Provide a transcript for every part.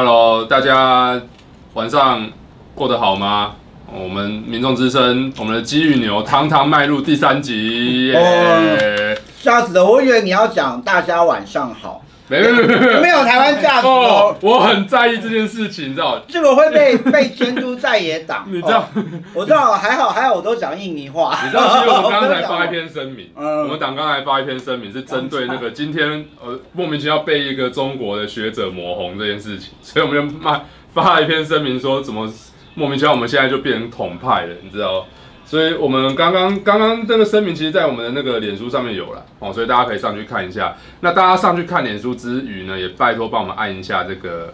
Hello，大家晚上过得好吗？我们民众之声，我们的鸡与牛，堂堂迈入第三集。哦，吓死了！我以为你要讲大家晚上好。没有没没有台湾价值哦，我很在意这件事情，你知道这个会被 被监督在野党，你知道？我知道，还好还好，我都讲印尼话。你知道，其实我们刚才发一篇声明，我们党刚才发一篇声明，是针对那个今天呃莫名其妙被一个中国的学者抹红这件事情，所以我们就发发了一篇声明，说怎么莫名其妙我们现在就变成统派了，你知道？所以我们刚刚刚刚这个声明，其实，在我们的那个脸书上面有了哦，所以大家可以上去看一下。那大家上去看脸书之余呢，也拜托帮我们按一下这个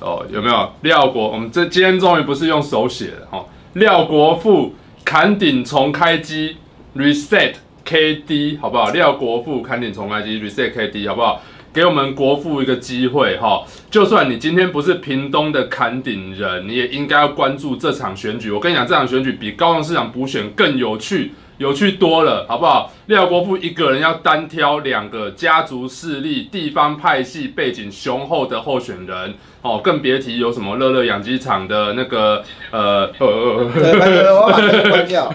哦，有没有廖国？我们这今天终于不是用手写的哦，廖国富砍顶重开机，reset KD 好不好？廖国富砍顶重开机，reset KD 好不好？给我们国父一个机会哈，就算你今天不是屏东的坎顶人，你也应该要关注这场选举。我跟你讲，这场选举比高雄市长补选更有趣，有趣多了，好不好？廖国父一个人要单挑两个家族势力、地方派系背景雄厚的候选人哦，更别提有什么乐乐养鸡场的那个呃，对，我把这个关掉。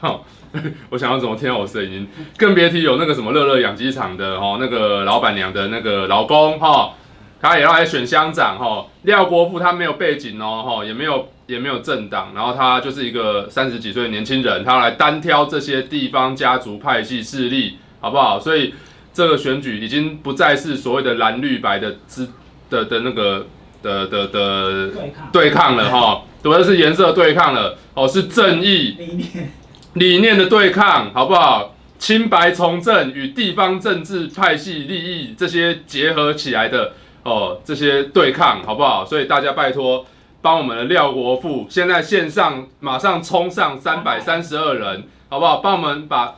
好。我想要怎么听到我声音，更别提有那个什么乐乐养鸡场的哦，那个老板娘的那个老公哈，他也要来选乡长哈。廖国富他没有背景哦哈，也没有也没有政党，然后他就是一个三十几岁的年轻人，他要来单挑这些地方家族派系势力，好不好？所以这个选举已经不再是所谓的蓝绿白的之的的那个的的的对抗了哈，主要是颜色对抗了哦，是正义。理念的对抗，好不好？清白从政与地方政治派系利益这些结合起来的哦，这些对抗，好不好？所以大家拜托帮我们的廖国富，现在线上马上冲上三百三十二人，好不好？帮我们把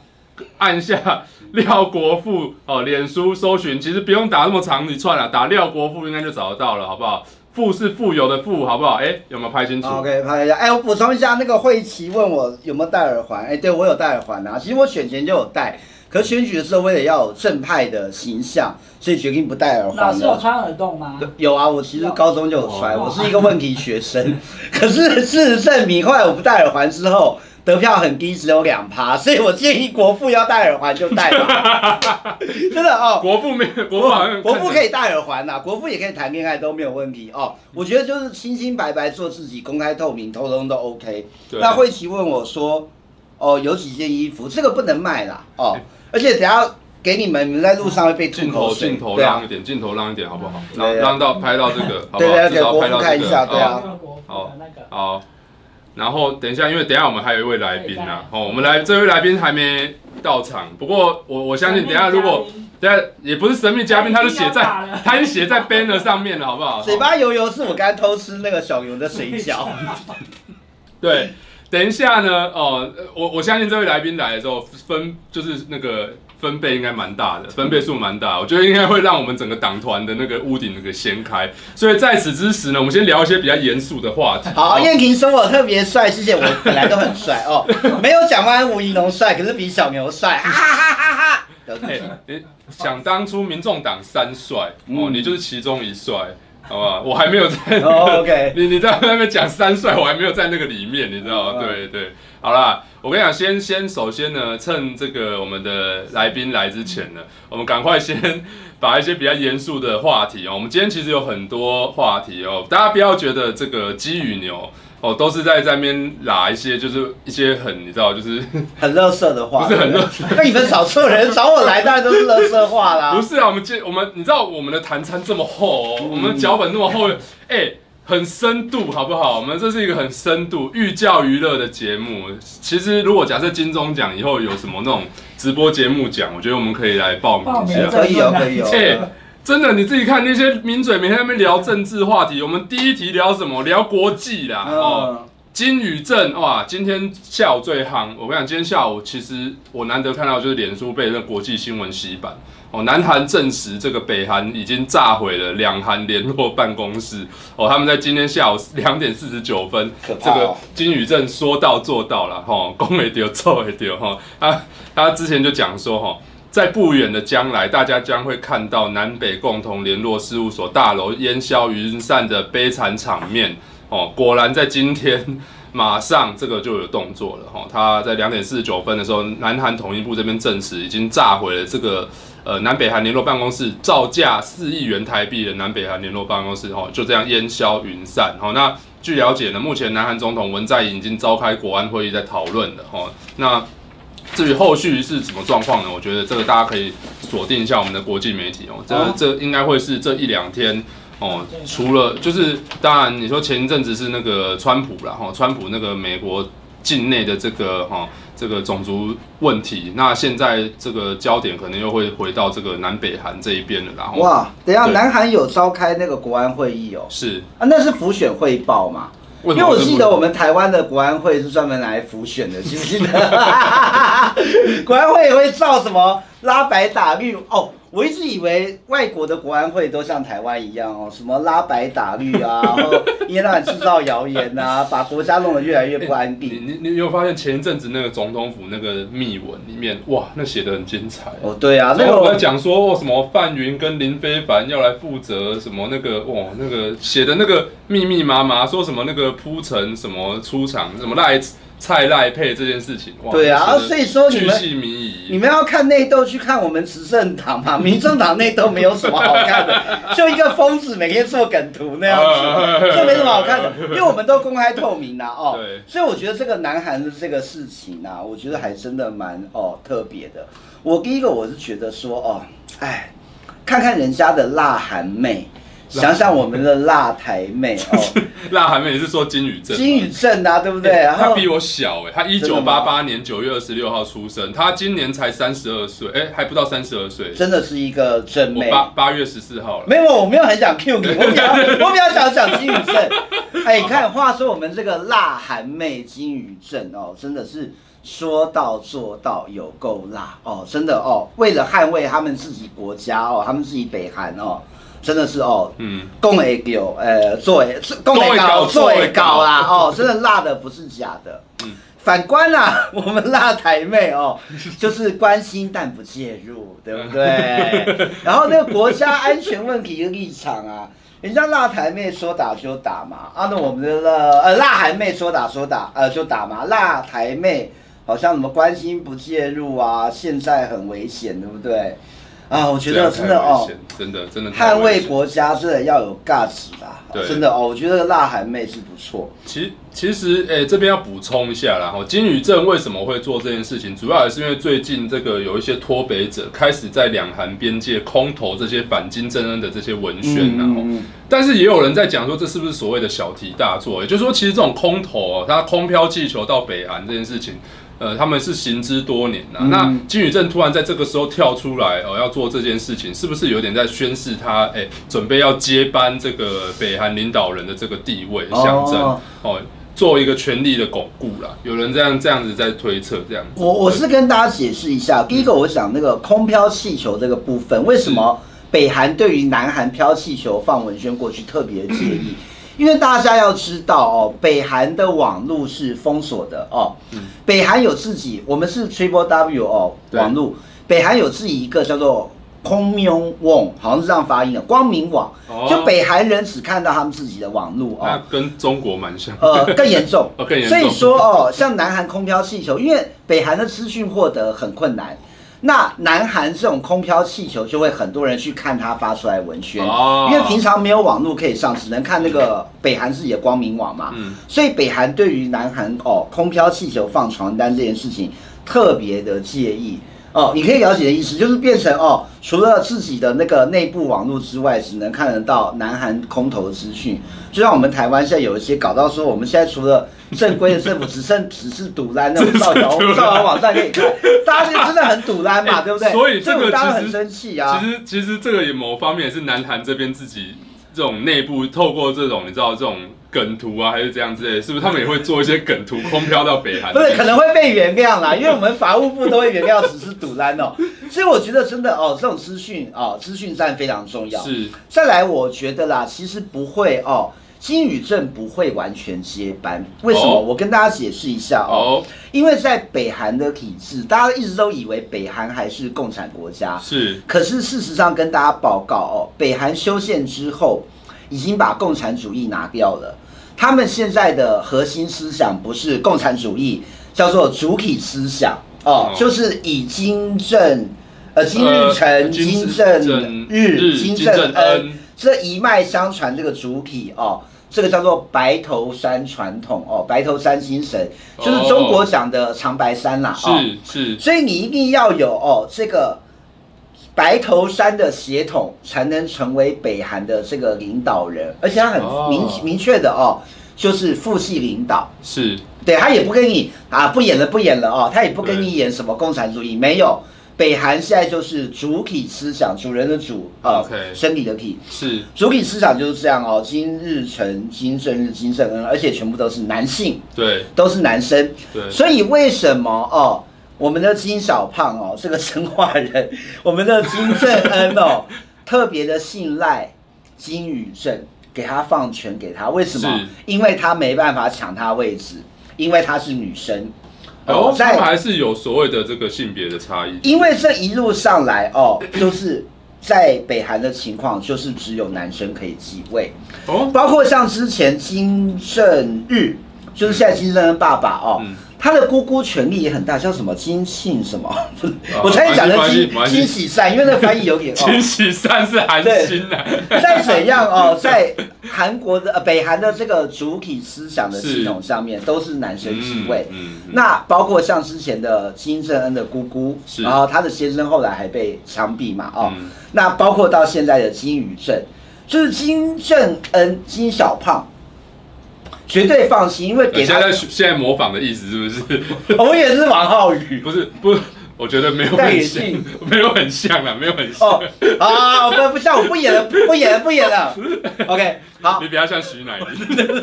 按下 廖国富哦，脸书搜寻，其实不用打那么长一串了，打廖国富应该就找得到了，好不好？富是富有的富，好不好？哎、欸，有没有拍清楚？OK，拍一下。哎、欸，我补充一下，那个慧琪问我有没有戴耳环。哎、欸，对我有戴耳环啊。其实我选前就有戴，可选举的时候为了要有正派的形象，所以决定不戴耳环。老师有穿耳洞吗？有啊，我其实高中就有穿，我是一个问题学生。可是事实证明，后来我不戴耳环之后。得票很低，只有两趴，所以我建议国父要戴耳环就戴吧，真的哦。国父没有，国父国父可以戴耳环呐，国父也可以谈恋爱都没有问题哦。我觉得就是清清白白做自己，公开透明，通通都 OK。那慧琪问我说，哦，有几件衣服，这个不能卖啦哦，而且等下给你们，你们在路上会被镜头镜头让一点，镜头让一点好不好？让让到拍到这个，好不好？对对，给国父看一下，对啊，好，好。然后等一下，因为等一下我们还有一位来宾呐，哦，我们来这位来宾还没到场。不过我我相信，等一下如果等下也不是神秘嘉宾，他是写在他是写在 banner 上面的，好不好？嘴巴油油是我刚才偷吃那个小牛的水饺。对，等一下呢，哦，我我相信这位来宾来的时候分就是那个。分贝应该蛮大的，分贝数蛮大，我觉得应该会让我们整个党团的那个屋顶那个掀开。所以在此之时呢，我们先聊一些比较严肃的话题。好，燕婷说我特别帅，谢谢，我本来都很帅哦，没有蒋万安、吴怡农帅，可是比小牛帅，哈哈哈哈！对，你想当初民众党三帅哦，你就是其中一帅，好不好？我还没有在，OK，你你在那边讲三帅，我还没有在那个里面，你知道吗？对对，好啦。我跟你讲，先先首先呢，趁这个我们的来宾来之前呢，我们赶快先把一些比较严肃的话题哦。我们今天其实有很多话题哦，大家不要觉得这个鸡与牛哦都是在在那边拉一些，就是一些很你知道，就是 很垃圾的话，不是很乐色。那你们找错人，找我来当然都是垃圾话啦。不是啊，我们今我们你知道我们的谈餐这么厚哦，我们脚本那么厚，哎、欸。很深度，好不好？我们这是一个很深度寓教于乐的节目。其实，如果假设金钟奖以后有什么那种直播节目奖，我觉得我们可以来报名一下。可以哦，可以哦。欸，真的，你自己看那些名嘴每天在那边聊政治话题，我们第一题聊什么？聊国际啦。哦，金宇镇哇，今天下午最夯。我跟你讲，今天下午其实我难得看到就是脸书被那国际新闻洗版。哦，南韩证实这个北韩已经炸毁了两韩联络办公室。哦，他们在今天下午两点四十九分，这个金宇镇说到做到了。哈，攻也丢，做没丢。哈，他他之前就讲说，哈，在不远的将来，大家将会看到南北共同联络事务所大楼烟消云散的悲惨场面哦。果然在今天，马上这个就有动作了哈。他在两点四十九分的时候，南韩统一部这边证实已经炸毁了这个呃南北韩联络办公室，造价四亿元台币的南北韩联络办公室哦，就这样烟消云散。好，那。据了解呢，目前南韩总统文在寅已经召开国安会议在讨论了哈。那至于后续是什么状况呢？我觉得这个大家可以锁定一下我们的国际媒体哦。这这应该会是这一两天哦。除了就是当然你说前一阵子是那个川普啦哈，川普那个美国境内的这个哈。这个种族问题，那现在这个焦点可能又会回到这个南北韩这一边了，然后哇，等一下，南韩有召开那个国安会议哦，是啊，那是浮选汇报嘛？因为我记得我们台湾的国安会是专门来浮选的，记不记得？国安会也会造什么拉白打绿哦。我一直以为外国的国安会都像台湾一样哦，什么拉白打绿啊，然后一天到晚制造谣言啊，把国家弄得越来越不安定。欸、你你你有发现前一阵子那个总统府那个密文里面，哇，那写的很精彩哦。对啊，那个我在讲说哦，什么范云跟林非凡要来负责什么那个哇，那个写的那个密密麻麻，说什么那个铺陈什么出场什么赖。蔡赖配这件事情，对啊，所以说你们你，你们要看内斗，去看我们执政党嘛。民众党内斗没有什么好看的，就一个疯子每天做梗图那样子，就没什么好看的。因为我们都公开透明啦，哦，对，所以我觉得这个南韩的这个事情啊，我觉得还真的蛮哦特别的。我第一个我是觉得说哦，哎，看看人家的辣韩妹。想想我们的辣台妹 哦，辣台妹，也是说金宇镇？金宇镇啊，对不对？欸、他比我小哎、欸，他一九八八年九月二十六号出生，他今年才三十二岁，哎，还不到三十二岁，真的是一个正妹。八八月十四号了，没有，我没有很想 Q 你，我比较 我比较想讲金宇镇。哎，你看，话说我们这个辣韩妹金宇镇哦，真的是说到做到，有够辣哦，真的哦，为了捍卫他们自己国家哦，他们自己北韩哦。真的是哦，嗯，共会到，呃，做会，讲会搞，做会搞啦，哦，真的辣的不是假的。嗯，反观啊，我们辣台妹哦，就是关心但不介入，对不对？然后那个国家安全问题的立场啊，人家辣台妹说打就打嘛，啊，那我们的呃辣台妹说打说打，呃就打嘛，辣台妹好像什么关心不介入啊，现在很危险，对不对？啊，我觉得真的哦，真的真的捍卫国家真的要有 guts 啦，真的哦，我觉得辣韩妹是不错。其实其实诶、欸，这边要补充一下啦，哈，金宇镇为什么会做这件事情，主要也是因为最近这个有一些脱北者开始在两韩边界空投这些反金正恩的这些文宣，然后，但是也有人在讲说，这是不是所谓的小题大做？也就是说，其实这种空投啊，它空飘气球到北韩这件事情。呃，他们是行之多年了。嗯、那金宇镇突然在这个时候跳出来，哦、呃，要做这件事情，是不是有点在宣示他，哎、欸，准备要接班这个北韩领导人的这个地位象征？哦，哦，做一个权力的巩固啦。有人这样这样子在推测，这样子。我我是跟大家解释一下，第一个，我想那个空飘气球这个部分，为什么北韩对于南韩飘气球放文宣过去特别介意？因为大家要知道哦，北韩的网络是封锁的哦。北韩有自己，我们是 Triple W 哦，网络。北韩有自己一个叫做空明网，好像是这样发音的，光明网。就北韩人只看到他们自己的网络哦。那跟中国蛮像。呃，更严重。更严重。所以说哦，像南韩空飘气球，因为北韩的资讯获得很困难。那南韩这种空飘气球就会很多人去看它发出来文宣，因为平常没有网络可以上，只能看那个北韩自己的光明网嘛。所以北韩对于南韩哦空飘气球放床单这件事情特别的介意。哦，你可以了解的意思就是变成哦，除了自己的那个内部网络之外，只能看得到南韩空投资讯。就像我们台湾现在有一些搞到说，我们现在除了 正规的政府，只剩只是堵烂那种造谣造谣网站可以看，大家真的很堵烂嘛，对不对？所以这个大家很生气啊。其实其实这个也某方面也是南韩这边自己这种内部透过这种你知道这种。梗图啊，还是这样之类，是不是他们也会做一些梗图，空飘到北韩？不是，可能会被原谅啦，因为我们法务部都会原谅，只 是堵烂哦。所以我觉得真的哦，这种资讯哦，资讯站非常重要。是。再来，我觉得啦，其实不会哦。金宇镇不会完全接班，为什么？我跟大家解释一下哦。因为在北韩的体制，大家一直都以为北韩还是共产国家，是。可是事实上，跟大家报告哦，北韩修宪之后，已经把共产主义拿掉了。他们现在的核心思想不是共产主义，叫做主体思想哦，就是以金正呃金日成、金正日、金正恩这一脉相传这个主体哦。这个叫做白头山传统哦，白头山精神就是中国讲的长白山啦。哦，是。是，所以你一定要有哦这个白头山的血统，才能成为北韩的这个领导人，而且他很明明确的哦，就是父系领导，是。对，他也不跟你啊不演了不演了哦，他也不跟你演什么共产主义，没有。北韩现在就是主体思想，主人的主啊身体的体是主体思想就是这样哦。金日成、金正日、金正恩，而且全部都是男性，对，都是男生，对。所以为什么哦，我们的金小胖哦，是个生化人，我们的金正恩哦，特别的信赖金宇镇，给他放权给他，为什么？因为他没办法抢他位置，因为他是女生。哦，他们还是有所谓的这个性别的差异，因为这一路上来哦，就是在北韩的情况，就是只有男生可以继位。哦，包括像之前金正日，就是现在金正恩爸爸哦。嗯他的姑姑权力也很大，叫什么金庆什么？我才讲的金金喜善，因为那个翻译有点。金喜善是韩星的。再怎样哦，在韩国的呃北韩的这个主体思想的系统上面，都是男生继位。嗯。那包括像之前的金正恩的姑姑，然后他的先生后来还被枪毙嘛？哦。那包括到现在的金宇镇，就是金正恩金小胖。绝对放心，因为给他现在现在模仿的意思是不是？我也是王浩宇，不是不是，我觉得没有很像，没有很像啊，没有很像。哦，啊，不不像，我不演了，不演了，不演了。OK，好，你比较像徐乃麟。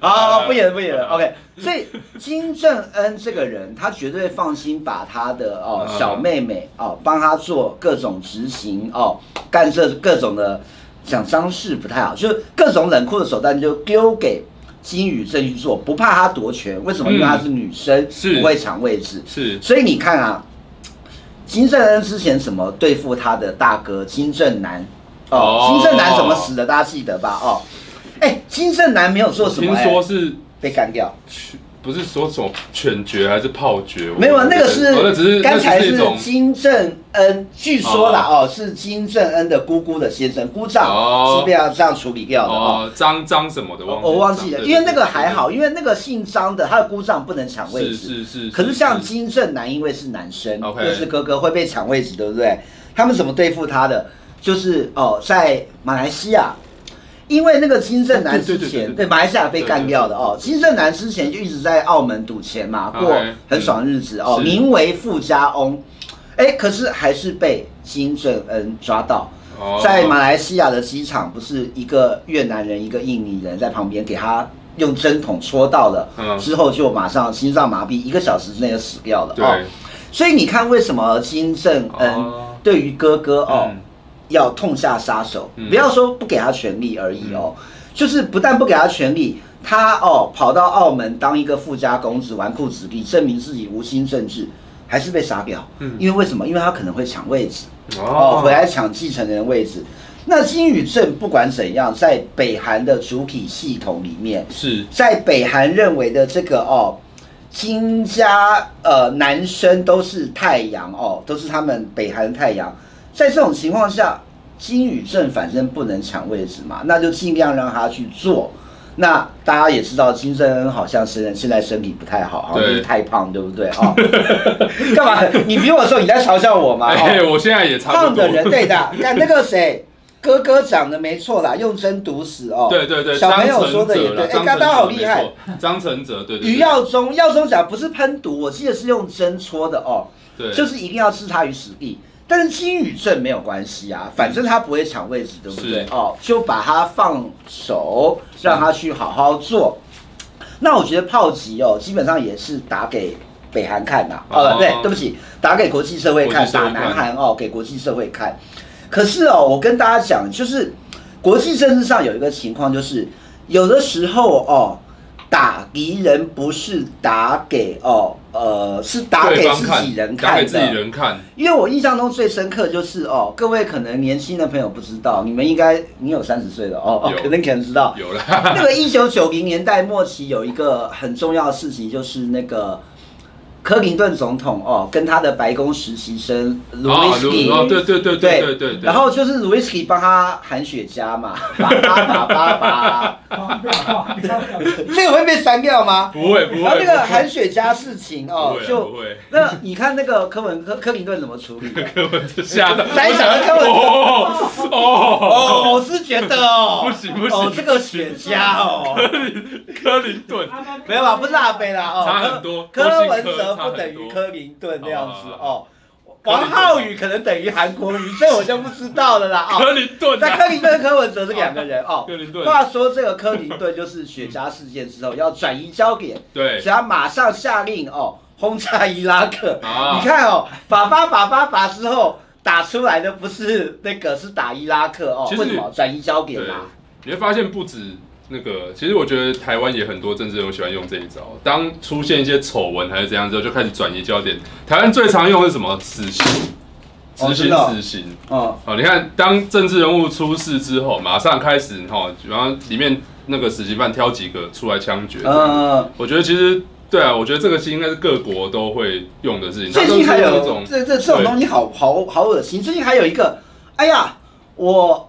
好，不演了，不演了。OK，所以金正恩这个人，他绝对放心把他的哦小妹妹哦帮他做各种执行哦，干这各种的。讲脏事不太好，就是各种冷酷的手段就丢给金宇镇去做，不怕他夺权。为什么？因为她是女生，是不会抢位置。是，所以你看啊，金正恩之前怎么对付他的大哥金正男？哦，金正男怎么死的？大家记得吧？哦，哎，金正男没有做什么，听说是被干掉。不是说什么犬决还是炮决？没有啊，那个是只是刚才是金正恩，据说啦哦，是金正恩的姑姑的先生姑丈是被他这样处理掉的哦。张张什么的，我忘记了，因为那个还好，因为那个姓张的他的姑丈不能抢位置，是是是。可是像金正男，因为是男生，又是哥哥会被抢位置，对不对？他们怎么对付他的？就是哦，在马来西亚。因为那个金正男之前对马来西亚被干掉的哦，金正男之前就一直在澳门赌钱嘛，过很爽日子哦，名为富家翁，哎，可是还是被金正恩抓到，在马来西亚的机场，不是一个越南人，一个印尼人在旁边给他用针筒戳到了，之后就马上心脏麻痹，一个小时之内就死掉了哦。所以你看为什么金正恩对于哥哥哦？要痛下杀手，不要说不给他权利而已哦，就是不但不给他权利，他哦跑到澳门当一个富家公子，纨绔子弟，证明自己无心政治，还是被杀掉。嗯因为为什么？因为他可能会抢位置哦，回来抢继承人的位置。那金宇镇不管怎样，在北韩的主体系统里面，是在北韩认为的这个哦，金家呃男生都是太阳哦，都是他们北韩的太阳。在这种情况下，金宇镇反正不能抢位置嘛，那就尽量让他去做。那大家也知道，金正恩好像是现在身体不太好，好像是太胖，对不对？哦，干嘛？你比我瘦，你在嘲笑我吗？哎，我现在也差不多。胖的人对的，看那个谁，哥哥讲的没错啦，用针毒死哦。对对对，小朋友说的也对。哎，刚刚好厉害，张承哲对。于耀宗，耀宗讲不是喷毒，我记得是用针戳的哦。对，就是一定要置他于死地。但是金宇镇没有关系啊，反正他不会抢位置，对不对？哦，就把他放手，让他去好好做。那我觉得炮击哦，基本上也是打给北韩看呐。哦，对，对不起，打给国际社会看，打南韩哦，给国际社会看。可是哦，我跟大家讲，就是国际政治上有一个情况，就是有的时候哦，打敌人不是打给哦，呃，是打给自己人看的。打给自己人看。因为我印象中最深刻就是哦，各位可能年轻的朋友不知道，你们应该你有三十岁了哦哦，可能可能知道。有了。那个一九九零年代末期有一个很重要的事情，就是那个。柯林顿总统哦，跟他的白宫实习生卢维斯基，哦，对对对对对对，然后就是卢维斯基帮他含雪茄嘛，叭叭叭叭叭，这个会被删掉吗？不会不会。然后那个含雪茄事情哦，就那你看那个柯文柯克林顿怎么处理？柯文就吓到，在想柯文哦哦，我是觉得哦，不行不行，哦这个雪茄哦，柯林柯林顿没有吧？不是阿飞啦哦，差很多，柯文哲。不等于柯林顿那样子哦，王浩宇可能等于韩国瑜，这我就不知道了啦。柯林顿，在柯林顿跟柯文哲是两个人哦。柯林顿。话说这个柯林顿就是雪茄事件之后要转移焦点，对，所以他马上下令哦轰炸伊拉克。你看哦，把把把把把之后打出来的不是那个，是打伊拉克哦。为什么转移焦点啊？你会发现不止。那个，其实我觉得台湾也很多政治人物喜欢用这一招。当出现一些丑闻还是怎样之后，就开始转移焦点。台湾最常用的是什么？死刑，执行死刑。哦，哦，你看，当政治人物出事之后，马上开始哈，比方里面那个死刑犯挑几个出来枪决。嗯，我觉得其实对啊，我觉得这个是应该是各国都会用的事情。最近还有这这这种东西好好好恶心。最近还有一个，哎呀，我。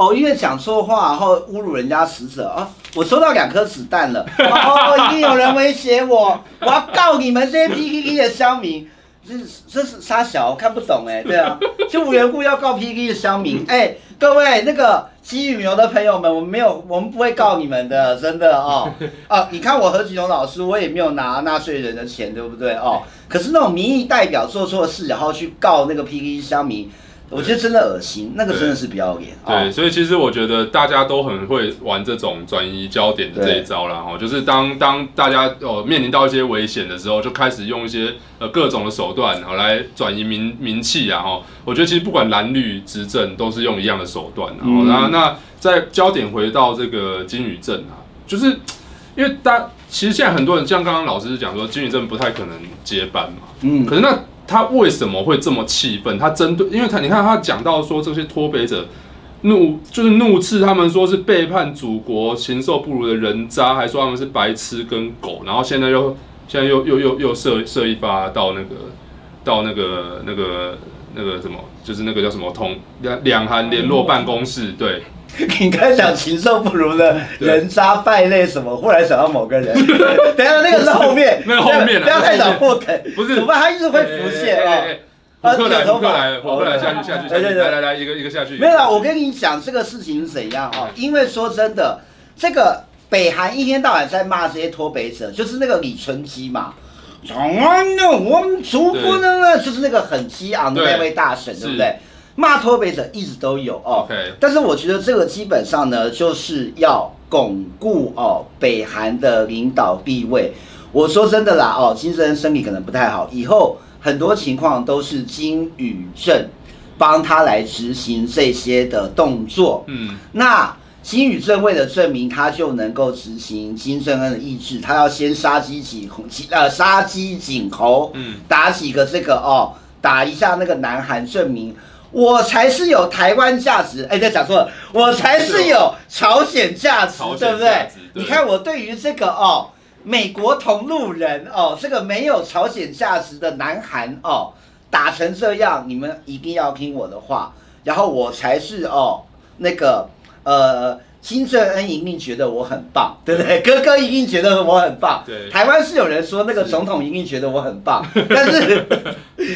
哦，因为讲错话，然后侮辱人家死者啊！我收到两颗子弹了，哦，一定有人威胁我，我要告你们这些 PTT 的乡民，这是这是杀小，我看不懂哎，对啊，就无缘故要告 PTT 的乡民，哎，各位那个基羽牛的朋友们，我们没有，我们不会告你们的，真的哦，啊，你看我何启荣老师，我也没有拿纳税人的钱，对不对哦？可是那种民意代表做错事，然后去告那个 PTT 乡民。我觉得真的恶心，那个真的是不要脸。对，哦、所以其实我觉得大家都很会玩这种转移焦点的这一招啦。哈，就是当当大家哦面临到一些危险的时候，就开始用一些呃各种的手段好来转移民名气啊。哈，我觉得其实不管蓝绿执政都是用一样的手段。然后、嗯、那那在焦点回到这个金宇镇啊，就是因为大其实现在很多人像刚刚老师讲说金宇镇不太可能接班嘛。嗯，可是那。他为什么会这么气愤？他针对，因为他你看他讲到说这些脱北者怒就是怒斥他们说是背叛祖国、禽兽不如的人渣，还说他们是白痴跟狗，然后现在又现在又又又又射射一发到那个到那个那个那个什么，就是那个叫什么通两两韩联络办公室对。你刚才讲禽兽不如的人渣败类什么？忽然想到某个人，等下那个是后面，那个后面，不要太早破梗，不是，怎么办？他一直会浮现啊。扑克来，扑克来，扑克来，下去，下去，来来来来，一个一个下去。没有啦，我跟你讲这个事情是怎样啊？因为说真的，这个北韩一天到晚在骂这些脱北者，就是那个李春基嘛，啊，那我们族不能啊，就是那个很激昂的那位大神，对不对？骂脱北者一直都有哦.但是我觉得这个基本上呢，就是要巩固哦北韩的领导地位。我说真的啦哦，金正恩身体可能不太好，以后很多情况都是金宇镇帮他来执行这些的动作。嗯，那金宇镇为了证明他就能够执行金正恩的意志，他要先杀鸡儆猴，呃，杀鸡儆猴，嗯，打几个这个哦，打一下那个南韩，证明。我才是有台湾价值，哎，这，讲错了，我才是有朝鲜价值，对不对？对，你看我对于这个哦，美国同路人哦，这个没有朝鲜价值的南韩哦，打成这样，你们一定要听我的话，然后我才是哦，那个呃。金正恩一定觉得我很棒，对不对？哥哥一定觉得我很棒。对，台湾是有人说那个总统一定觉得我很棒，是但是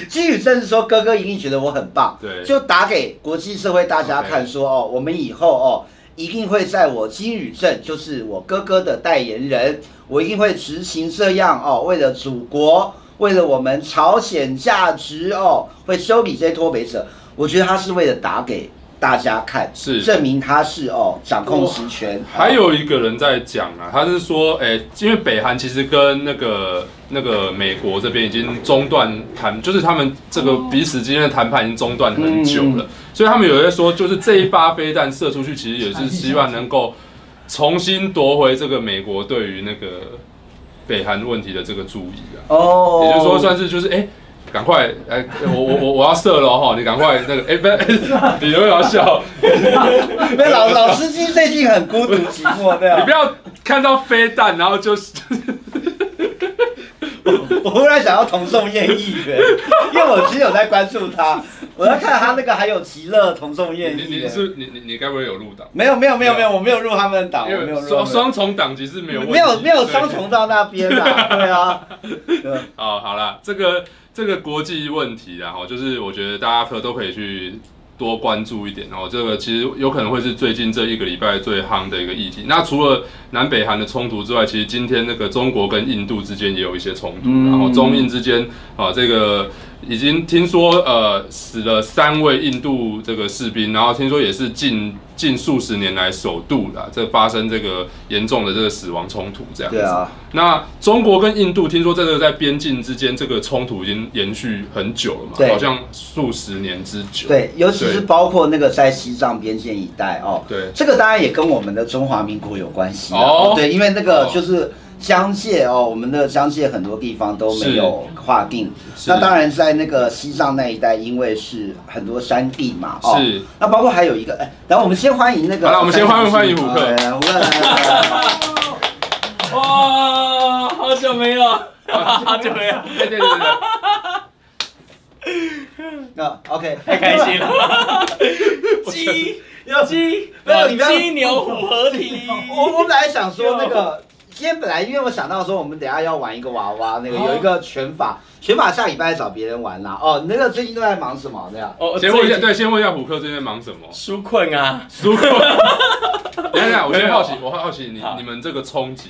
金宇正是说哥哥一定觉得我很棒。对，就打给国际社会大家看说.哦，我们以后哦一定会在我金宇镇，就是我哥哥的代言人，我一定会执行这样哦，为了祖国，为了我们朝鲜价值哦，会修理这些脱北者。我觉得他是为了打给。大家看，是证明他是哦掌控实权。还有一个人在讲啊，他是说，哎、欸，因为北韩其实跟那个那个美国这边已经中断谈，就是他们这个彼此之间的谈判已经中断很久了，嗯、所以他们有些说，就是这一发飞弹射出去，其实也是希望能够重新夺回这个美国对于那个北韩问题的这个注意啊。哦，也就是说，算是就是哎。欸赶快，哎、欸，我我我我要射了哈！你赶快那个，哎、欸，不要，你又要笑。没老老司机最近很孤独寂寞，对啊。你不要看到飞弹，然后就是。我 我忽然想要同宋谚议员，因为我其实有在关注他，我在看他那个还有极乐同宋谚议员。你你是你你你该不会有入党？没有没有没有没有，我没有入他们的党，我没有入。双双重党籍是没有。没有没有双重到那边啦，对啊。对哦，好了，这个。这个国际问题，然后就是我觉得大家可都可以去多关注一点，哦这个其实有可能会是最近这一个礼拜最夯的一个议题。那除了南北韩的冲突之外，其实今天那个中国跟印度之间也有一些冲突，然后中印之间啊这个。已经听说，呃，死了三位印度这个士兵，然后听说也是近近数十年来首度的，这发生这个严重的这个死亡冲突这样子。对啊。那中国跟印度听说这个在边境之间这个冲突已经延续很久了嘛？好像数十年之久。对，尤其是包括那个在西藏边境一带哦。对。这个当然也跟我们的中华民国有关系哦。对，因为那个就是。疆界哦，我们的疆界很多地方都没有划定。那当然在那个西藏那一带，因为是很多山地嘛。哦、是。那包括还有一个，哎，然后我们先欢迎那个。好了，我们先欢迎欢迎虎克。哇，好久没有，好久没有。对对对对。那 OK，太开心了。鸡，要鸡，没有你鸡牛虎合体。我我本来想说那个。今天本来因为我想到说，我们等下要玩一个娃娃，那个有一个拳法，拳法下礼拜找别人玩啦。哦，那个最近都在忙什么？这样。哦，先问一下，对，先问一下虎克最近在忙什么？纾困啊，纾困。等一下，我先好奇，我好奇你你们这个冲击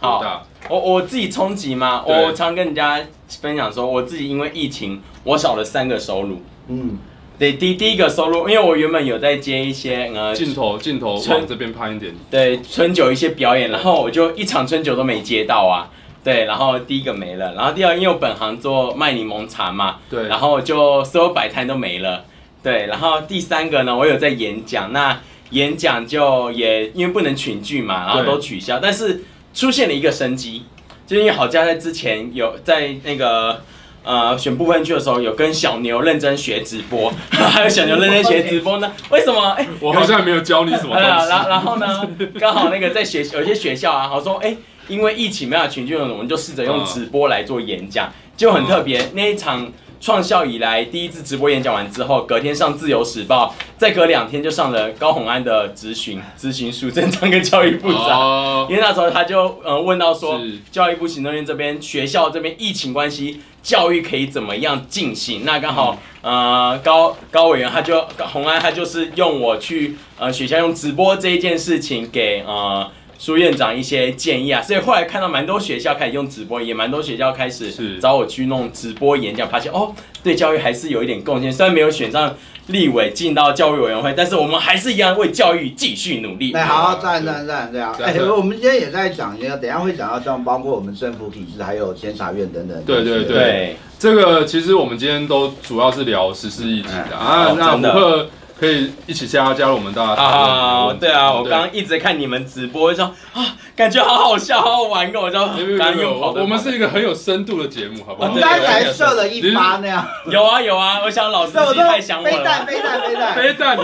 好大。我我自己冲击吗？我常跟人家分享说，我自己因为疫情，我少了三个收入。嗯。对，第第一个收入，因为我原本有在接一些呃镜头镜头往这边拍一点，对春酒一些表演，然后我就一场春酒都没接到啊，对，然后第一个没了，然后第二，因为我本行做卖柠檬茶嘛，对，然后就所有摆摊都没了，对，然后第三个呢，我有在演讲，那演讲就也因为不能群聚嘛，然后都取消，但是出现了一个生机，就是因为好家在之前有在那个。呃，选部分区的时候有跟小牛认真学直播，还有小牛认真学直播呢？为什么？哎、欸，我好像没有教你什么东西。然后，然后呢，刚好那个在学有些学校啊，好说，哎、欸，因为疫情没有群聚，我们就试着用直播来做演讲，就很特别。那一场创校以来第一次直播演讲完之后，隔天上自由时报，再隔两天就上了高虹安的咨询，咨询书，正常跟教育部长，因为那时候他就呃问到说，教育部行政院这边学校这边疫情关系。教育可以怎么样进行？那刚好，呃，高高委员他就虹安他就是用我去呃学校用直播这一件事情给呃苏院长一些建议啊，所以后来看到蛮多学校开始用直播，也蛮多学校开始找我去弄直播演讲，发现哦，对教育还是有一点贡献，虽然没有选上。立委进到教育委员会，但是我们还是一样为教育继续努力。哎，好，赞赞赞，对啊。哎，我们今天也在讲一个，等下会讲到像包括我们政府体制，还有监察院等等。对对对，这个其实我们今天都主要是聊时事议题的啊。那虎克。可以一起加加入我们大家啊！对啊，我刚刚一直在看你们直播，说啊，感觉好好笑，好好玩，跟我说。刚用跑的。我们是一个很有深度的节目，好不好？我们刚才射了一发那样。有啊有啊，我想老司机太想我了。飞弹飞弹飞弹飞弹！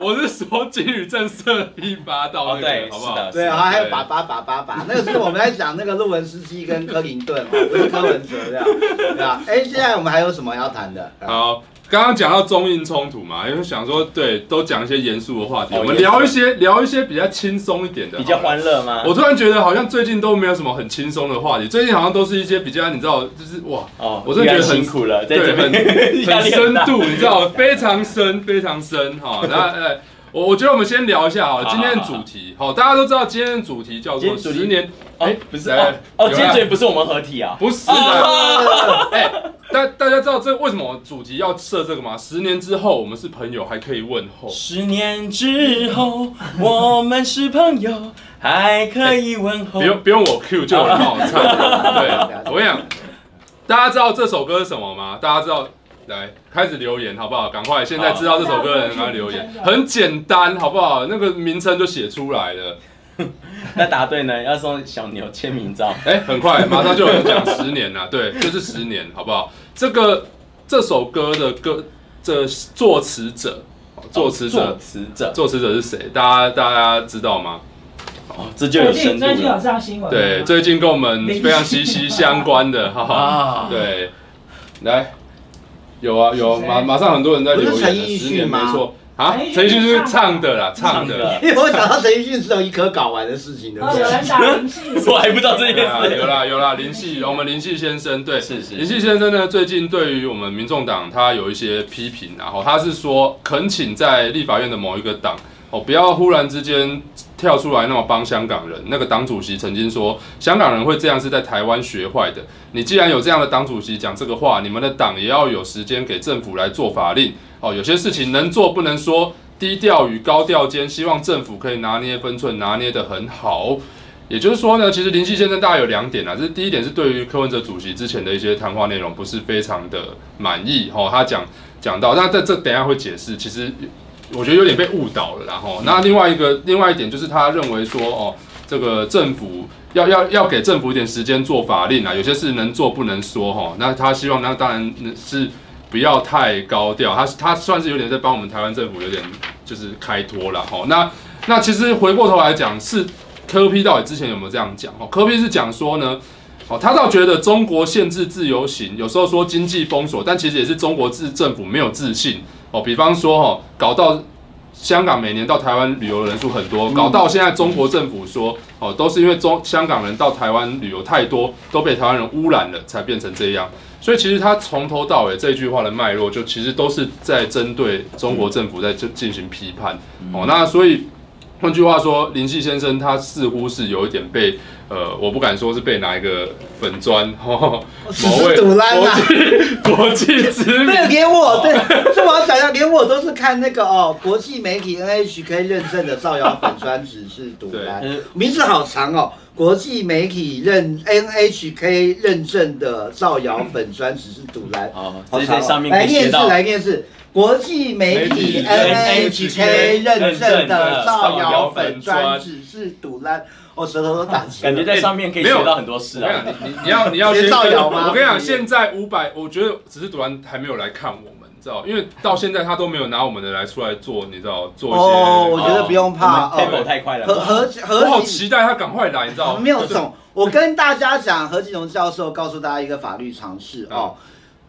我是说金宇正射了一发到那个，好不好？对啊，还有把把把把把，那个是我们在讲那个路文斯基跟柯林顿嘛，不是柯文哲这样，对啊。哎，现在我们还有什么要谈的？好。刚刚讲到中印冲突嘛，因为想说对，都讲一些严肃的话题，我们聊一些聊一些比较轻松一点的，比较欢乐吗？我突然觉得好像最近都没有什么很轻松的话题，最近好像都是一些比较你知道，就是哇，哦，我真的觉得很辛苦了，对，很 很深度，你知道，非常深非常深哈。那呃，我我觉得我们先聊一下啊，今天的主题，好，大家都知道今天的主题叫做十年，哎，不是哦，哦，今天主题不是我们合体啊，不是的，哎，大大家知道这为什么主题要设这个吗？十年之后我们是朋友还可以问候，十年之后我们是朋友还可以问候，不用不用我 Q 就有人帮我唱，对，我跟你讲，大家知道这首歌是什么吗？大家知道？来开始留言好不好？赶快！现在知道这首歌的人赶快留言，很简单好不好？那个名称就写出来了。那答对呢？要送小牛签名照。哎、欸，很快，马上就有人讲十年了。对，就是十年，好不好？这个这首歌的歌，这作词者，作词者，作词者，作词者是谁？大家大家知道吗？哦，这就有深度了。最近有上新闻。对，最近跟我们非常息息相关的，哈哈。对，来。有啊有，马马上很多人在留言。陈奕迅吗？没错啊，陈奕迅是唱的啦，唱的。因为我想到陈奕迅是有一颗搞完的事情的。有人 打林夕，我还不知道这件事。有啦有啦，林夕，我们林夕先生，对，是是。林夕先生呢，最近对于我们民众党他有一些批评，然后他是说恳请在立法院的某一个党。哦，不要忽然之间跳出来那么帮香港人。那个党主席曾经说，香港人会这样是在台湾学坏的。你既然有这样的党主席讲这个话，你们的党也要有时间给政府来做法令。哦，有些事情能做不能说，低调与高调间，希望政府可以拿捏分寸，拿捏得很好。也就是说呢，其实林夕先生大概有两点啊，这是第一点是对于柯文哲主席之前的一些谈话内容不是非常的满意。哦，他讲讲到，那这这等下会解释，其实。我觉得有点被误导了，然后那另外一个另外一点就是他认为说哦，这个政府要要要给政府一点时间做法令啊，有些事能做不能说哈。那他希望那当然是不要太高调，他他算是有点在帮我们台湾政府有点就是开脱了哈。那那其实回过头来讲，是柯 P 到底之前有没有这样讲？哦，柯 P 是讲说呢，哦，他倒觉得中国限制自由行，有时候说经济封锁，但其实也是中国自政府没有自信。哦，比方说哈，搞到香港每年到台湾旅游的人数很多，搞到现在中国政府说，哦，都是因为中香港人到台湾旅游太多，都被台湾人污染了，才变成这样。所以其实他从头到尾这句话的脉络，就其实都是在针对中国政府在进进行批判。哦，那所以换句话说，林夕先生他似乎是有一点被。呃，我不敢说是被哪一个粉砖哈，某位国际 国际知名，对，连我对，这我要讲一下，连我都是看那个哦，国际媒体 NHK 认证的造谣粉砖，只是独蓝，名字好长哦，国际媒体认 NHK 认证的造谣粉砖，只是独蓝，哦，好长，来念字来念是，国际媒体 NHK 认证的造谣粉专，只是独蓝。我舌头都打结，感觉在上面可以学到很多事啊！你你你要你要先造谣吗？我跟你讲，现在五百，我觉得只是突然还没有来看我们，你知道？因为到现在他都没有拿我们的来出来做，你知道？做一些哦，我觉得不用怕，tempo 太快了。何何何，我好期待他赶快来，你知道？没有送。我跟大家讲，何启荣教授告诉大家一个法律常识哦。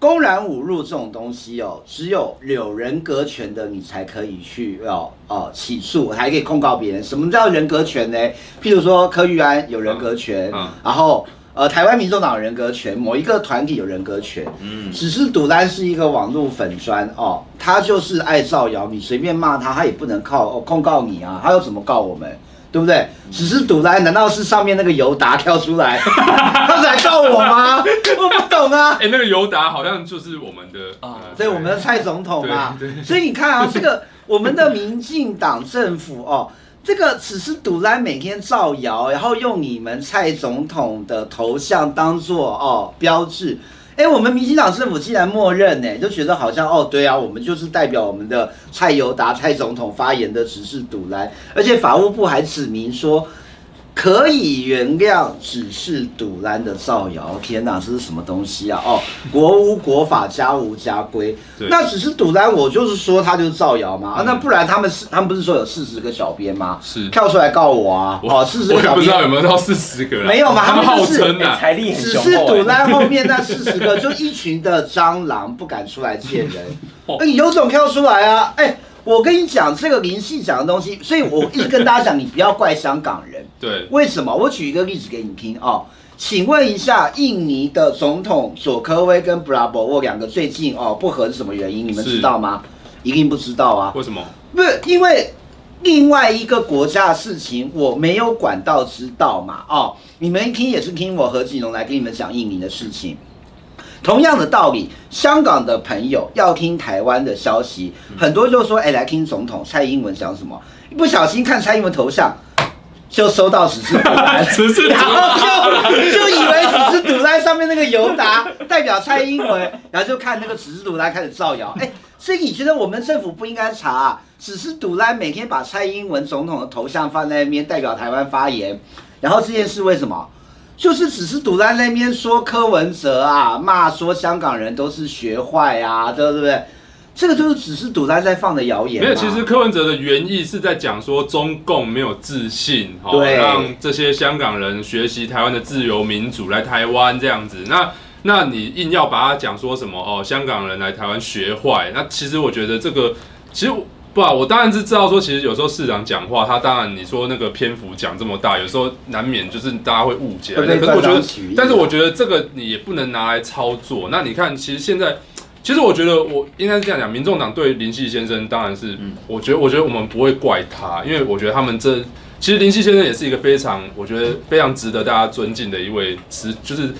公然侮辱这种东西哦，只有有人格权的你才可以去哦哦起诉，还可以控告别人。什么叫人格权呢？譬如说柯玉安有人格权，嗯嗯、然后呃台湾民众党有人格权，某一个团体有人格权。嗯，只是独单是一个网络粉砖哦，他就是爱造谣，你随便骂他，他也不能靠哦控告你啊，他又怎么告我们？对不对？只是堵来，难道是上面那个尤达跳出来，他是来告我吗？我不懂啊。哎，那个尤达好像就是我们的啊，对，我们的蔡总统嘛。所以你看啊，这个我们的民进党政府哦，这个只是堵来每天造谣，然后用你们蔡总统的头像当做哦标志。哎，我们民进党政府既然默认呢，就觉得好像哦，对啊，我们就是代表我们的蔡尤达蔡总统发言的指示赌来，而且法务部还指明说。可以原谅只是堵拦的造谣，天哪，这是什么东西啊？哦，国无国法，家无家规，对那只是堵拦，我就是说他就是造谣嘛。嗯、啊，那不然他们是他们不是说有四十个小编吗？是跳出来告我啊？我哦，四十个小编，我不知道有没有到四十个？没有嘛？他们号称的财力很雄厚。只是赌烂后面那四十个，就一群的蟑螂不敢出来见人。那 你有种跳出来啊？哎。我跟你讲这个林夕讲的东西，所以我一直跟大家讲，你不要怪香港人。对，为什么？我举一个例子给你听哦。请问一下，印尼的总统佐科威跟布拉伯沃两个最近哦不和是什么原因？你们知道吗？一定不知道啊。为什么？不是因为另外一个国家的事情，我没有管道知道嘛？哦，你们一听也是听我何启农来跟你们讲印尼的事情。同样的道理，香港的朋友要听台湾的消息，很多就说：“哎，来听总统蔡英文讲什么？”一不小心看蔡英文头像，就收到指示赌单，然后就就以为指示赌单上面那个尤达代表蔡英文，然后就看那个指示赌单开始造谣。哎，所以你觉得我们政府不应该查啊？只是赌烂每天把蔡英文总统的头像放在那边，代表台湾发言。然后这件事为什么？就是只是堵在那边说柯文哲啊，骂说香港人都是学坏啊，对不对？这个就是只是堵在在放的谣言。没有，其实柯文哲的原意是在讲说中共没有自信，对，让这些香港人学习台湾的自由民主来台湾这样子。那那你硬要把它讲说什么哦，香港人来台湾学坏？那其实我觉得这个其实。不啊，我当然是知道说，其实有时候市长讲话，他当然你说那个篇幅讲这么大，有时候难免就是大家会误解。可是我觉得，但是我觉得这个你也不能拿来操作。那你看，其实现在，其实我觉得我应该是这样讲，民众党对林夕先生当然是，我觉得我觉得我们不会怪他，因为我觉得他们这其实林夕先生也是一个非常，我觉得非常值得大家尊敬的一位词，就是。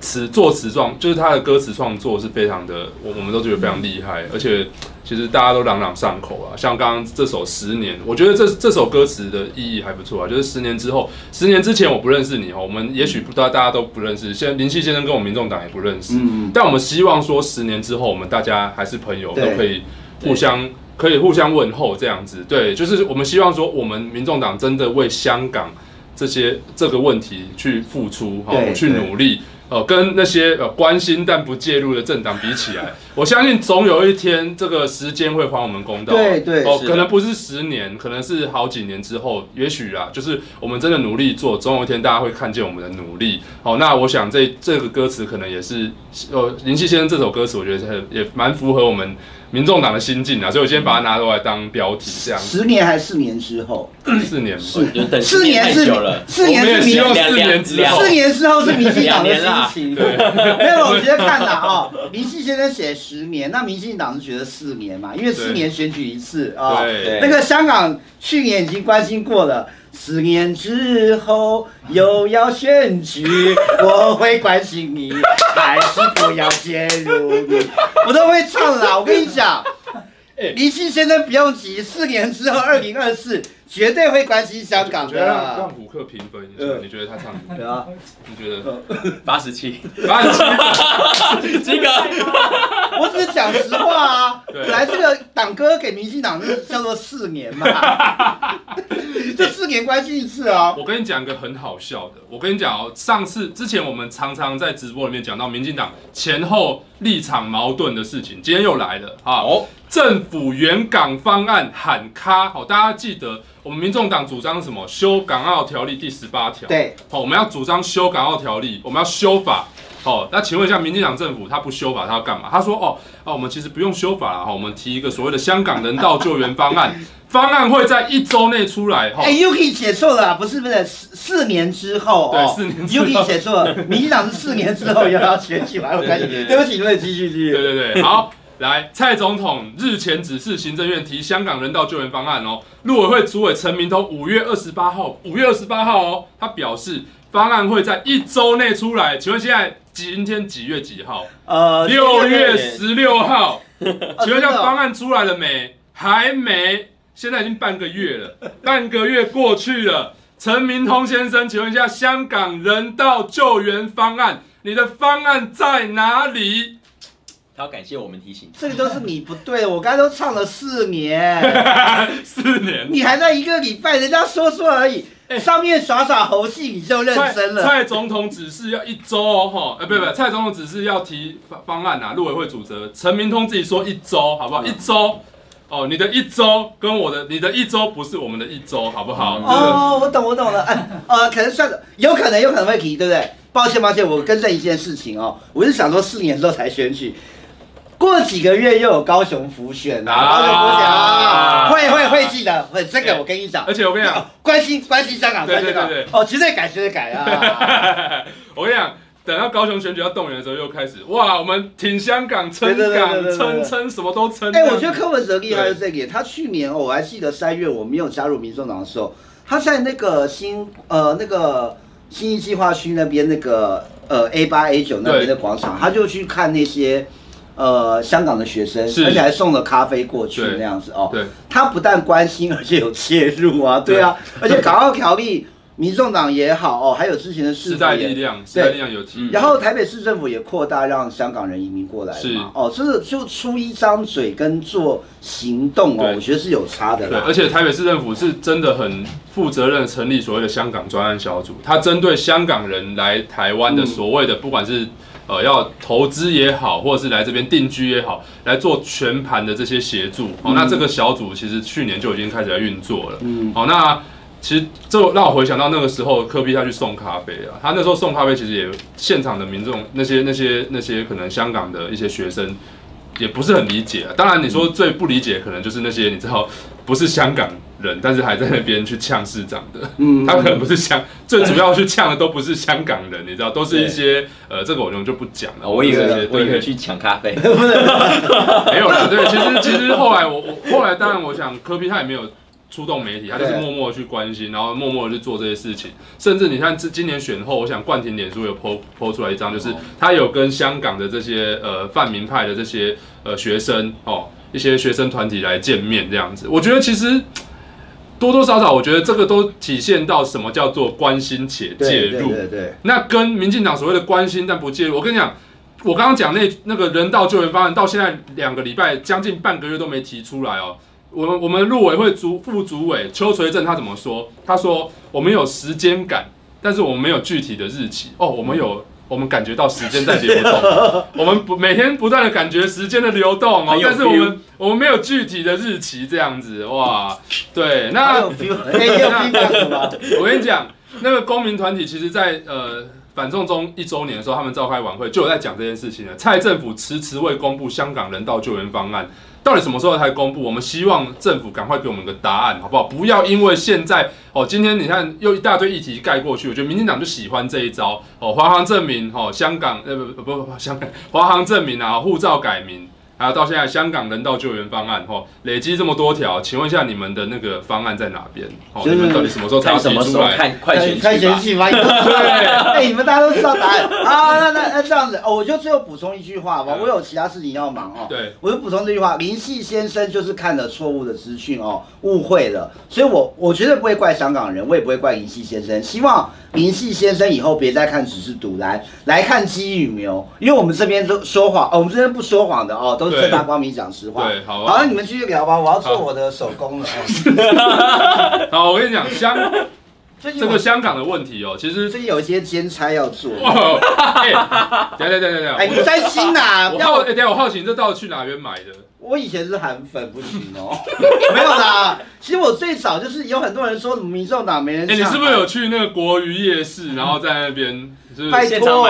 词作词创就是他的歌词创作是非常的，我我们都觉得非常厉害，而且其实大家都朗朗上口啊。像刚刚这首《十年》，我觉得这这首歌词的意义还不错啊。就是十年之后，十年之前我不认识你哦，我们也许不知道大家都不认识。现在林夕先生跟我们民众党也不认识，嗯，但我们希望说十年之后，我们大家还是朋友，都可以互相可以互相问候这样子。对，就是我们希望说，我们民众党真的为香港这些这个问题去付出，好去努力。呃，跟那些呃关心但不介入的政党比起来，我相信总有一天这个时间会还我们公道。对对，哦，可能不是十年，可能是好几年之后，也许啊，就是我们真的努力做，总有一天大家会看见我们的努力。好，那我想这这个歌词可能也是，呃，林夕先生这首歌词，我觉得也蛮符合我们。民众党的心境啊，所以我今天把它拿出来当标题，这样。十年还是四年之后？四年，四年，四年是四年是民众四年之后，四年之后是民进党的心情。对，没有，我直接看了啊，明信先生写十年，那民进党是觉得四年嘛，因为四年选举一次啊。对，那个香港去年已经关心过了。四年之后又要选举，我会关心你，还是不要介入你？我都会唱啦，我跟你讲，林夕先生不用急，四年之后二零二四。绝对会关心香港的。让让虎克评分一下，你觉得他唱什么？对啊，你觉得？八十七，八十七，这个，我只是讲实话啊。本来这个党歌给民进党是叫做四年嘛，这四年关心一次啊。我跟你讲一个很好笑的，我跟你讲哦，上次之前我们常常在直播里面讲到民进党前后立场矛盾的事情，今天又来了啊。哦，政府援港方案喊卡，好，大家记得。我们民众党主张什么？修港澳条例第十八条。对，好，我们要主张修港澳条例，我们要修法。好，那请问一下，民进党政府他不修法，他要干嘛？他说，哦，哦，我们其实不用修法了，哈，我们提一个所谓的香港人道救援方案，方案会在一周内出来。哈，哎，Yuki 写错了，不是不是，四四年之后。对，四年之后。Yuki 写错了，民进党是四年之后又要选举完，我赶紧。对不起，对不起，继续继续。对对对，好。来，蔡总统日前指示行政院提香港人道救援方案哦。陆委会主委陈明通五月二十八号，五月二十八号哦，他表示方案会在一周内出来。请问现在今天几月几号？呃，六月十六号。请问一下方案出来了没？还没，现在已经半个月了，半个月过去了。陈明通先生，请问一下香港人道救援方案，你的方案在哪里？要感谢我们提醒，这个都是你不对，我刚才都唱了四年，四年，你还在一个礼拜，人家说说而已，欸、上面耍耍猴戏你就认真了。蔡，蔡总统指示要一周哦，哎、欸，不不，蔡总统指示要提方方案啊，陆委会主责陈明通自己说一周，好不好？嗯、一周哦，你的一周跟我的，你的一周不是我们的一周，好不好？嗯、哦，我懂，我懂了，哎，呃，可能算，有可能，有可能会提，对不对？抱歉，抱歉，我更正一件事情哦，我是想说四年之后才选举。过几个月又有高雄浮选啊，高雄浮选啊，会会会记得，会这个我跟你讲，而且我跟你讲，关心关心香港，对对对对，哦，绝对改绝对改啊！我跟你讲，等到高雄选举要动员的时候，又开始哇，我们挺香港，撑港，撑撑什么都撑。哎，我觉得柯文哲厉害是这个，他去年我还记得三月我没有加入民众党的时候，他在那个新呃那个新义计划区那边那个呃 A 八 A 九那边的广场，他就去看那些。呃，香港的学生，而且还送了咖啡过去那样子哦。对，他不但关心，而且有介入啊。对啊，而且港澳条例，民众党也好哦，还有之前的世代力量，世代力量有提。然后台北市政府也扩大让香港人移民过来嘛。是哦，就是就出一张嘴跟做行动哦，我觉得是有差的。对，而且台北市政府是真的很负责任，成立所谓的香港专案小组，他针对香港人来台湾的所谓的不管是。呃，要投资也好，或者是来这边定居也好，来做全盘的这些协助。哦，那这个小组其实去年就已经开始在运作了。嗯，好，那其实这让我回想到那个时候，科比他去送咖啡啊，他那时候送咖啡，其实也现场的民众那些那些那些可能香港的一些学生也不是很理解啊。当然，你说最不理解可能就是那些你知道不是香港人，但是还在那边去呛市长的，嗯，他可能不是香，最主要去呛的都不是香港人，你知道，都是一些呃，这个我们就不讲了。我以为我以为去抢咖啡，没有了。对，其实其实后来我我后来当然我想科比他也没有出动媒体，他就是默默的去关心，然后默默的去做这些事情。甚至你看这今年选后，我想冠廷脸书有 po po 出来一张，就是他有跟香港的这些呃泛民派的这些呃学生哦，一些学生团体来见面这样子。我觉得其实。多多少少，我觉得这个都体现到什么叫做关心且介入。对对对。那跟民进党所谓的关心但不介入，我跟你讲，我刚刚讲那那个人道救援方案，到现在两个礼拜，将近半个月都没提出来哦。我们我们陆委会主副主委邱垂正他怎么说？他说我们有时间感，但是我们没有具体的日期。哦，我们有。我们感觉到时间在流动，我们不每天不断的感觉时间的流动哦，但是我们我们没有具体的日期这样子哇，对，那 我跟你讲，那个公民团体其实在呃反送中一周年的时候，他们召开晚会就有在讲这件事情了。蔡政府迟迟未公布香港人道救援方案。到底什么时候才公布？我们希望政府赶快给我们个答案，好不好？不要因为现在哦，今天你看又一大堆议题盖过去，我觉得民进党就喜欢这一招哦，华航证明哦，香港呃不不不香港华航证明啊，护照改名。还有到现在香港人道救援方案，吼，累积这么多条，请问一下你们的那个方案在哪边？哦，你们到底什么时候才要提出来？看快选期吧。对，哎，你们大家都知道答案啊？那那那这样子哦，我就最后补充一句话吧。我有其他事情要忙哦。对，我就补充这句话：林夕先生就是看了错误的资讯哦，误会了，所以我我绝对不会怪香港人，我也不会怪林夕先生。希望林夕先生以后别再看只是赌烂，来看鸡与牛，因为我们这边都说谎，哦，我们这边不说谎的哦，都。正大光明讲实话，对，好，好，那你们继续聊吧，我要做我的手工了。好，我跟你讲，香，这个香港的问题哦，其实最近有一些兼差要做。哎，等等等等等，哎，你担心呐？我好，哎，等下我好奇，这到底去哪边买的？我以前是韩粉，不行哦。没有啦，其实我最早就是有很多人说民众党没人。哎，你是不是有去那个国鱼夜市，然后在那边？拜托，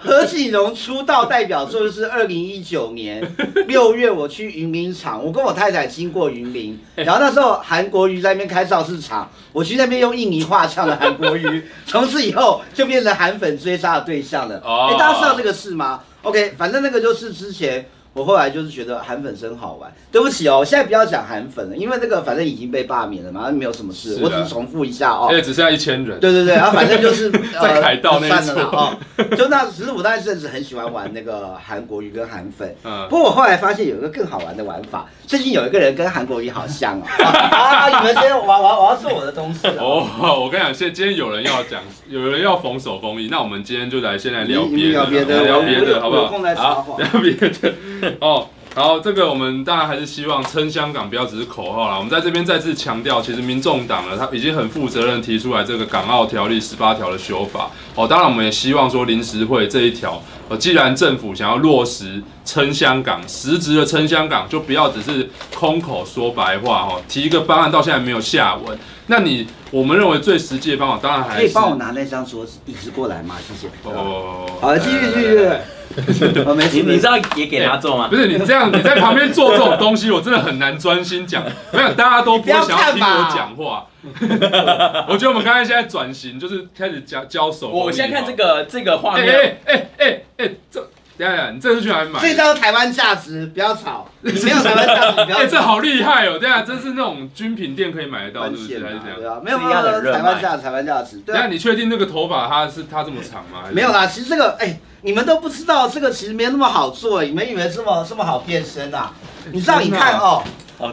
何启荣出道代表作就是二零一九年 六月，我去云林场，我跟我太太经过云林，然后那时候韩国瑜在那边开造市场，我去那边用印尼话唱了韩国瑜，从此以后就变成韩粉追杀的对象了。哎，大家知道这个事吗？OK，反正那个就是之前。我后来就是觉得韩粉真好玩。对不起哦，现在不要讲韩粉了，因为那个反正已经被罢免了嘛，没有什么事。我只是重复一下哦。而且只剩下一千人。对对对，然后 反正就是 在凯道那一侧哦。就那，其实我那阵子很喜欢玩那个韩国瑜跟韩粉。嗯。不过我后来发现有一个更好玩的玩法，最近有一个人跟韩国瑜好像哦。啊，你们先，玩玩我要做我的东西。哦，我跟你讲，现今天有人要讲，有人要缝手封印，那我们今天就来先来聊别的，聊别的，聊别的，好不好？好，聊别的。哦，然后，这个我们当然还是希望撑香港，不要只是口号啦。我们在这边再次强调，其实民众党呢，他已经很负责任提出来这个港澳条例十八条的修法。哦，当然我们也希望说临时会这一条，呃，既然政府想要落实撑香港，实质的撑香港，就不要只是空口说白话哦，提一个方案到现在没有下文。那你我们认为最实际的方法，当然还是可以帮我拿那张桌子椅子过来吗？谢谢。哦，好，继续继续。你你知道也给他做吗？不是你这样，你在旁边做这种东西，我真的很难专心讲。没有，大家都不会想要听我讲话。我觉得我们刚才现在转型，就是开始交交手。我现在看这个这个画面，哎哎哎哎，这等下你这是去哪里买？这叫台湾价值，不要吵。你没有台湾价值，不要吵。哎，这好厉害哦！等下这是那种军品店可以买得到，是不是？还是这样？没有没有台湾价值，台湾价值。等下你确定那个头发它是它这么长吗？没有啦，其实这个哎，你们都不知道，这个其实没那么好做。你们以为这么这么好变身啊？你知道？你看哦，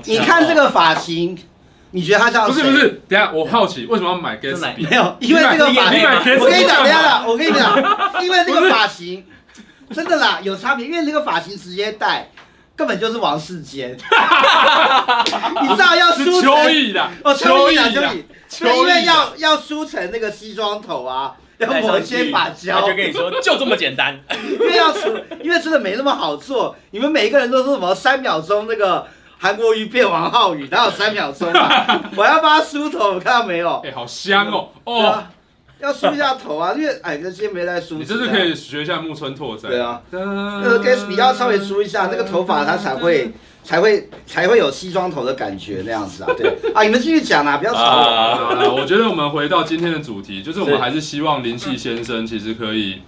你看这个发型。你觉得他像？不是不是，等下我好奇为什么要买 Gatsby？没有，因为这个发型。我跟你讲，等下啦，我跟你讲，因为这个发型真的啦有差别，因为这个发型直接戴，根本就是王世坚。你知道要梳成秋意的哦，秋意的秋意，对，因为要要梳成那个西装头啊，要抹一些发胶。我就跟你说，就这么简单。因为要梳，因为真的没那么好做。你们每一个人都说什么三秒钟那个。韩国瑜变王浩宇，哪有三秒钟啊？我要帮他梳头，看到没有？哎、欸，好香哦！哦、啊，要梳一下头啊，因为哎，今天没在梳。你这是可以学一下木村拓哉。对啊，那个 Gatsby 要稍微梳一下，那个头发它才会才会才会有西装头的感觉那样子啊。对啊，你们继续讲啊，不要吵我。啊，我觉得我们回到今天的主题，就是我们还是希望林夕先生其实可以。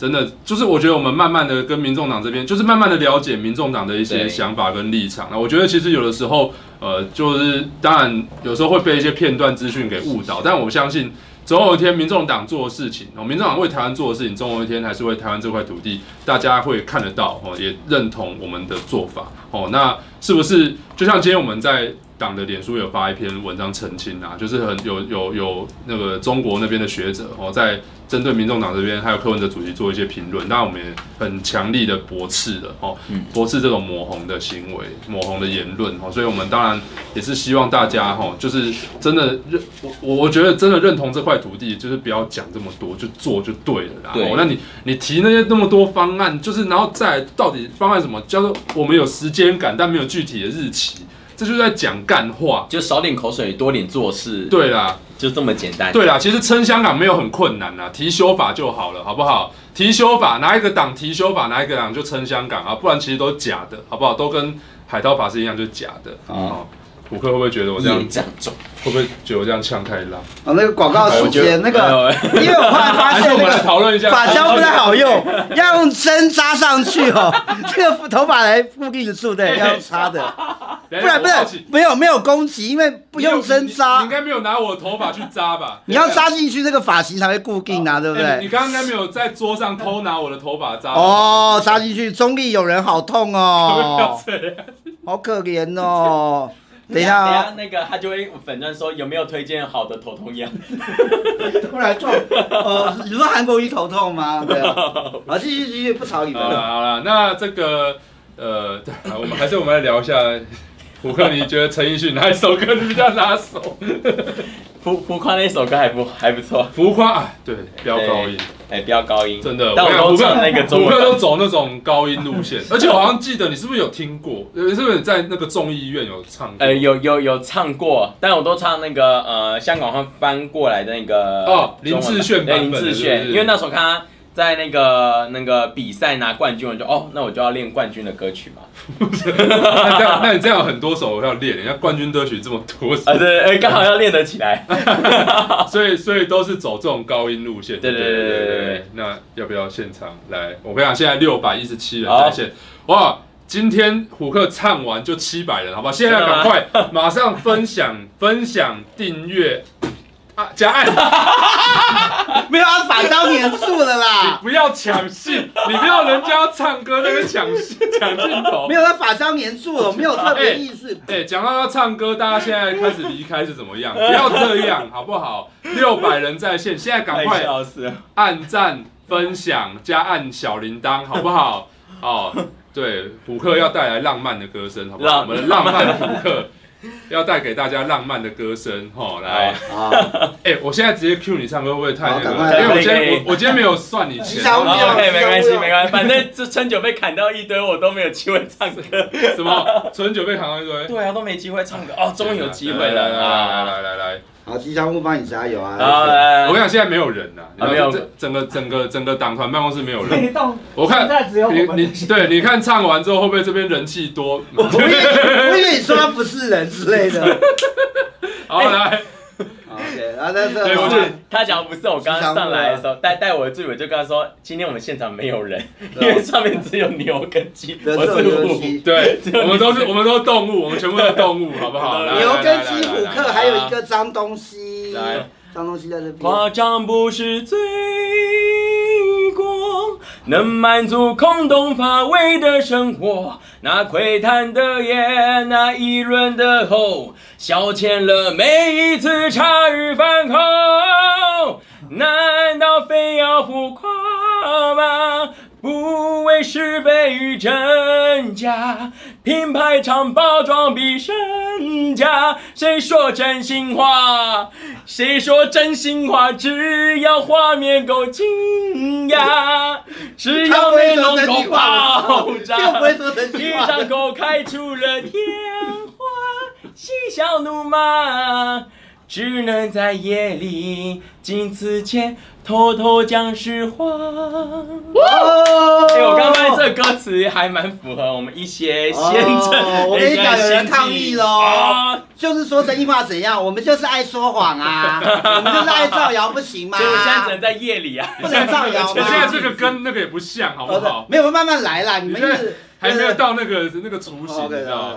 真的就是，我觉得我们慢慢的跟民众党这边，就是慢慢的了解民众党的一些想法跟立场。那我觉得其实有的时候，呃，就是当然有时候会被一些片段资讯给误导，但我相信总有一天民众党做的事情，哦，民众党为台湾做的事情，总有一天还是为台湾这块土地，大家会看得到，哦，也认同我们的做法，哦，那是不是就像今天我们在党的脸书有发一篇文章澄清啊，就是很有有有那个中国那边的学者，哦，在。针对民众党这边还有柯文哲主席做一些评论，当然我们也很强力的驳斥了哦，驳斥这种抹红的行为、抹红的言论哦，所以我们当然也是希望大家哈，就是真的认我我我觉得真的认同这块土地，就是不要讲这么多，就做就对了啦。哦，那你你提那些那么多方案，就是然后再到底方案什么叫做我们有时间感，但没有具体的日期。这就是在讲干话，就少点口水，多点做事。对啦，就这么简单。对啦，其实撑香港没有很困难啦，提修法就好了，好不好？提修法，哪一个党提修法，哪一个党就撑香港啊，不然其实都是假的，好不好？都跟海涛法师一样，就是假的。哦。虎克会不会觉得我这样讲重？会不会觉得我这样呛太辣？哦，那个广告时间，那个，因为我后来发现，我们来讨论一下，发胶不太好用，要用针扎上去哦，这个头发来固定住，对，要插的，不然不是没有没有攻击，因为不用针扎，你应该没有拿我的头发去扎吧？你要扎进去，这个发型才会固定啊，对不对？你刚刚应该没有在桌上偷拿我的头发扎哦，扎进去，中立有人好痛哦，好可怜哦。等一下，等下，那个他就会粉钻说有没有推荐好的头痛药？突然痛，呃，你说韩国瑜头痛吗？对啊，好，继续继续，不吵你们了。好了，那这个呃，对，我们还是我们来聊一下，虎克，你觉得陈奕迅哪一首歌比较拿手？浮浮夸那首歌还不还不错，浮夸啊，对，飙高音，哎，飙高音，真的，但我都唱那个，虎克都走那种高音路线，而且我好像记得你是不是有听过，是不是在那个众议院有唱有有有唱过，但我都唱那个呃香港话翻过来的那个哦，林志炫版本，林志炫，因为那时候看他。在那个那个比赛拿冠军，我就哦，那我就要练冠军的歌曲嘛。那这样，那你这样有很多首要练，人家冠军歌曲这么多首。啊，对，哎，刚好要练得起来。所以，所以都是走这种高音路线。对对对对对对。那要不要现场来？我跟你讲，现在六百一十七人在线。哇，今天虎克唱完就七百人，好不好？现在赶快 马上分享、分享、订阅。加爱，没有啊，发胶黏住了啦！你不要抢戏，你不要人家要唱歌那边抢戏 抢镜头。没有，他发胶黏住了，没有特别意思。哎、欸，讲、欸、到要唱歌，大家现在开始离开是怎么样？不要这样，好不好？六百人在线，现在赶快按赞、分享、加按小铃铛，好不好？哦，对，虎克要带来浪漫的歌声，好不好？我们的浪漫虎克。要带给大家浪漫的歌声，吼，来，哎，我现在直接 cue 你唱歌会不会太那个？因为我今天我我今天没有算你钱，OK，没关系没关系，反正这春酒被砍到一堆，我都没有机会唱歌。什么？春酒被砍到一堆？对啊，都没机会唱歌。哦，终于有机会了，来来来来。好，吉祥物帮你加油啊！我跟你讲，现在没有人呐，没有，整个整个整个党团办公室没有人。我看你你对，你看唱完之后会不会这边人气多？我以为你说他不是人之类的。好来，对，不是他讲不是我刚刚上来的时候带带我的助理，我就跟他说，今天我们现场没有人，因为上面只有牛跟鸡，我是虎，对，我们都是我们都是动物，我们全部都是动物，好不好？牛跟鸡虎克，还有一个脏东西，来，脏东西在这边。夸张不是罪。过，能满足空洞乏味的生活。那窥探的眼，那议论的喉，消遣了每一次茶余饭后。难道非要浮夸吗？不为是非与真假，品牌厂包装比身价。谁说真心话？谁说真心话？只要画面够惊讶，只要内容够爆炸，一张口开出了天花，嬉笑怒骂。只能在夜里镜子前偷偷讲实话。哇！哎，我刚刚这歌词还蛮符合我们一些先生。我跟你讲，有人抗议喽，就是说真心话怎样？我们就是爱说谎啊，我们就是爱造谣，不行吗？所以现在只能在夜里啊，不能造谣。现在这个跟那个也不像，好不好？没有，慢慢来啦，你们是。还没有到那个那个雏形，你知道吗？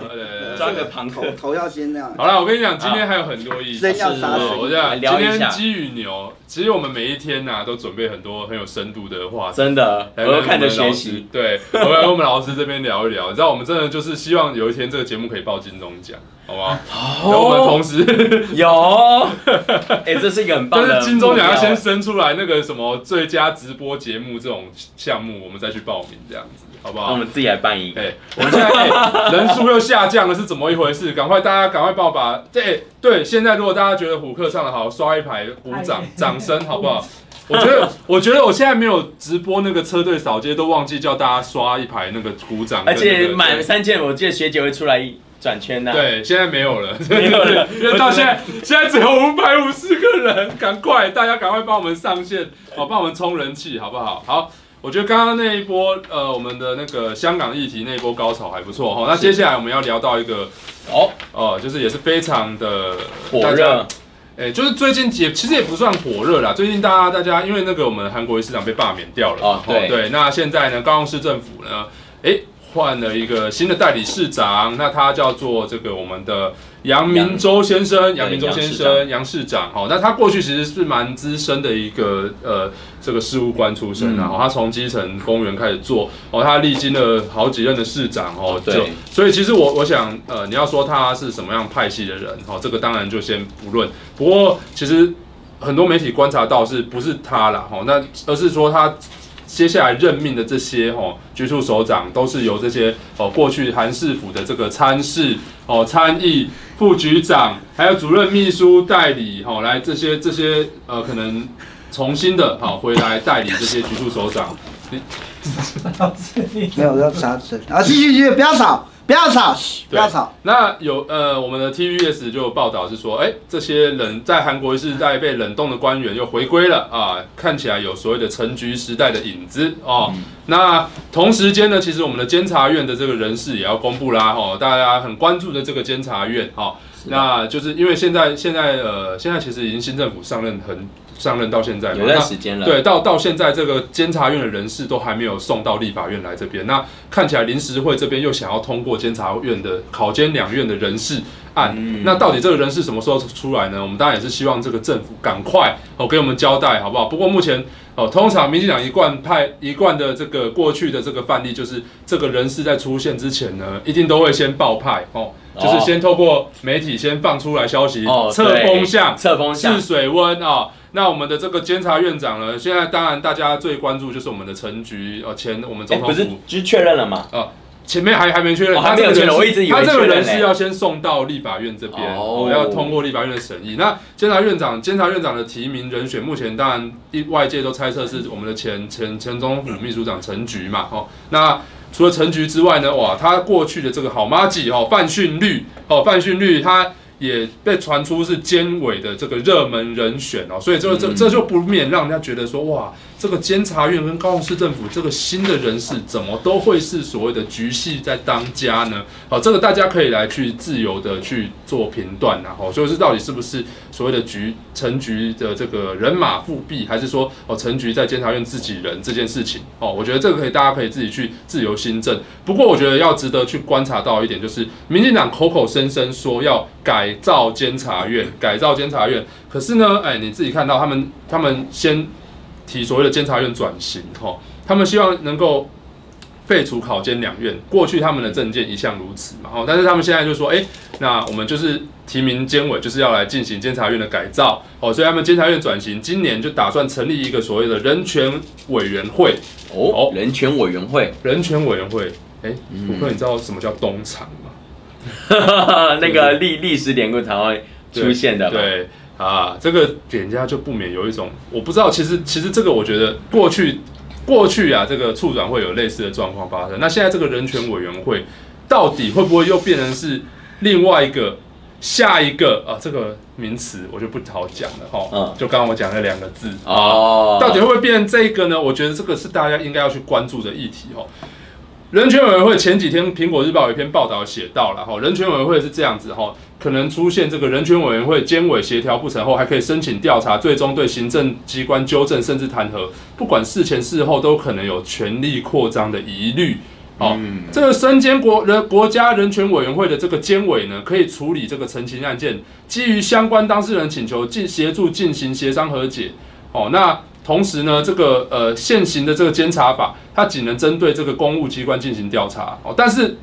抓个庞头 头要先那样。好了，我跟你讲，今天还有很多意思。真要杀死。我讲今天鸡与牛，其实我们每一天呐都准备很多很有深度的话题。真的，我要看着学习。对，我要跟我们老师这边聊一聊。你知道，我们真的就是希望有一天这个节目可以报金钟奖，好吗？然后我们同时有，哎，这是一个很棒的。但是金钟奖要先生出来那个什么最佳直播节目这种项目，我们再去报名这样子。好不好？我们自己来办一个。对，我们现在、欸、人数又下降了，是怎么一回事？赶快大家赶快帮我把这、欸、对。现在如果大家觉得虎克唱的好，刷一排鼓掌 掌声，好不好？我觉得我觉得我现在没有直播那个车队扫街，都忘记叫大家刷一排那个鼓掌、那个。而且满三千，我记得学姐会出来转圈的、啊。对，现在没有了，没有了，因 为到现在现在只有五百五十个人，赶快大家赶快帮我们上线，好帮我们冲人气，好不好？好。我觉得刚刚那一波，呃，我们的那个香港议题那一波高潮还不错哈。那接下来我们要聊到一个，哦，哦、呃，就是也是非常的火热，哎、欸，就是最近也其实也不算火热啦。最近大家大家因为那个我们韩国瑜市长被罢免掉了，哦，对，对，那现在呢，高雄市政府呢，哎、欸，换了一个新的代理市长，那他叫做这个我们的。杨明洲先生，杨明洲先生，杨市长，哦，那他过去其实是蛮资深的一个呃这个事务官出身啊，他从基层公务员开始做，哦，他历经了好几任的市长，哦，对，所以其实我我想，呃，你要说他是什么样派系的人，哦，这个当然就先不论，不过其实很多媒体观察到是不是他啦，哦，那而是说他。接下来任命的这些哦，局处首长都是由这些哦过去韩市府的这个参事哦参议副局长，还有主任秘书代理哦来这些这些呃可能重新的好回来代理这些局处首长。没有要啥子啊？继续继续，不要吵。不要吵，不要吵。那有呃，我们的 TVS 就有报道是说，哎、欸，这些人在韩国是在被冷冻的官员又回归了啊，看起来有所谓的陈局时代的影子哦。嗯、那同时间呢，其实我们的监察院的这个人事也要公布啦，哦，大家很关注的这个监察院，哈、哦，那就是因为现在现在呃，现在其实已经新政府上任很。上任到现在有段时间了，对，到到现在这个监察院的人事都还没有送到立法院来这边。那看起来临时会这边又想要通过监察院的考监两院的人事案，嗯、那到底这个人事什么时候出来呢？我们当然也是希望这个政府赶快哦给我们交代，好不好？不过目前哦，通常民进党一贯派一贯的这个过去的这个范例，就是这个人事在出现之前呢，一定都会先报派哦，就是先透过媒体先放出来消息，测风向，测风向，试水温啊。那我们的这个监察院长呢？现在当然大家最关注就是我们的陈局，呃，前我们总统府，不是，就是确认了吗？啊，前面还还没确认，还没有确认，我一直以为他这个人是要先送到立法院这边，哦，要通过立法院的审议。那监察院长，监察院长的提名人选，目前当然一外界都猜测是我们的前前前总统府秘书长陈菊嘛，哦，那除了陈菊之外呢，哇，他过去的这个好妈吉哦，范训率哦，范训率他。也被传出是监委的这个热门人选哦，所以这这这就不免让人家觉得说，哇，这个监察院跟高雄市政府这个新的人士怎么都会是所谓的局系在当家呢？好，这个大家可以来去自由的去做评断然后就是到底是不是所谓的局陈局的这个人马复辟，还是说哦陈局在监察院自己人这件事情哦，我觉得这个可以大家可以自己去自由新政。不过我觉得要值得去观察到一点，就是民进党口口声声说要改造监察院，改造监察院。可是呢，哎，你自己看到他们，他们先提所谓的监察院转型，哦，他们希望能够废除考监两院。过去他们的政见一向如此嘛，哦，但是他们现在就说，哎，那我们就是提名监委，就是要来进行监察院的改造，哦，所以他们监察院转型，今年就打算成立一个所谓的人权委员会，哦，人权委员会，人权委员会，哎，虎克，你知道什么叫东厂？那个历历史典故才会出现的，对啊，这个人家就不免有一种，我不知道，其实其实这个我觉得过去过去啊，这个促转会有类似的状况发生。那现在这个人权委员会到底会不会又变成是另外一个下一个啊？这个名词我就不好讲了哈。嗯，就刚刚我讲那两个字哦，到底会不会变成这个呢？我觉得这个是大家应该要去关注的议题哦。人权委员会前几天，《苹果日报》有一篇报道写到了哈，人权委员会是这样子哈，可能出现这个人权委员会监委协调不成后，还可以申请调查，最终对行政机关纠正甚至弹劾，不管事前事后都可能有权力扩张的疑虑。哦，这个身兼国人国家人权委员会的这个监委呢，可以处理这个陈情案件，基于相关当事人请求进协助进行协商和解。哦，那。同时呢，这个呃现行的这个监察法，它仅能针对这个公务机关进行调查哦。但是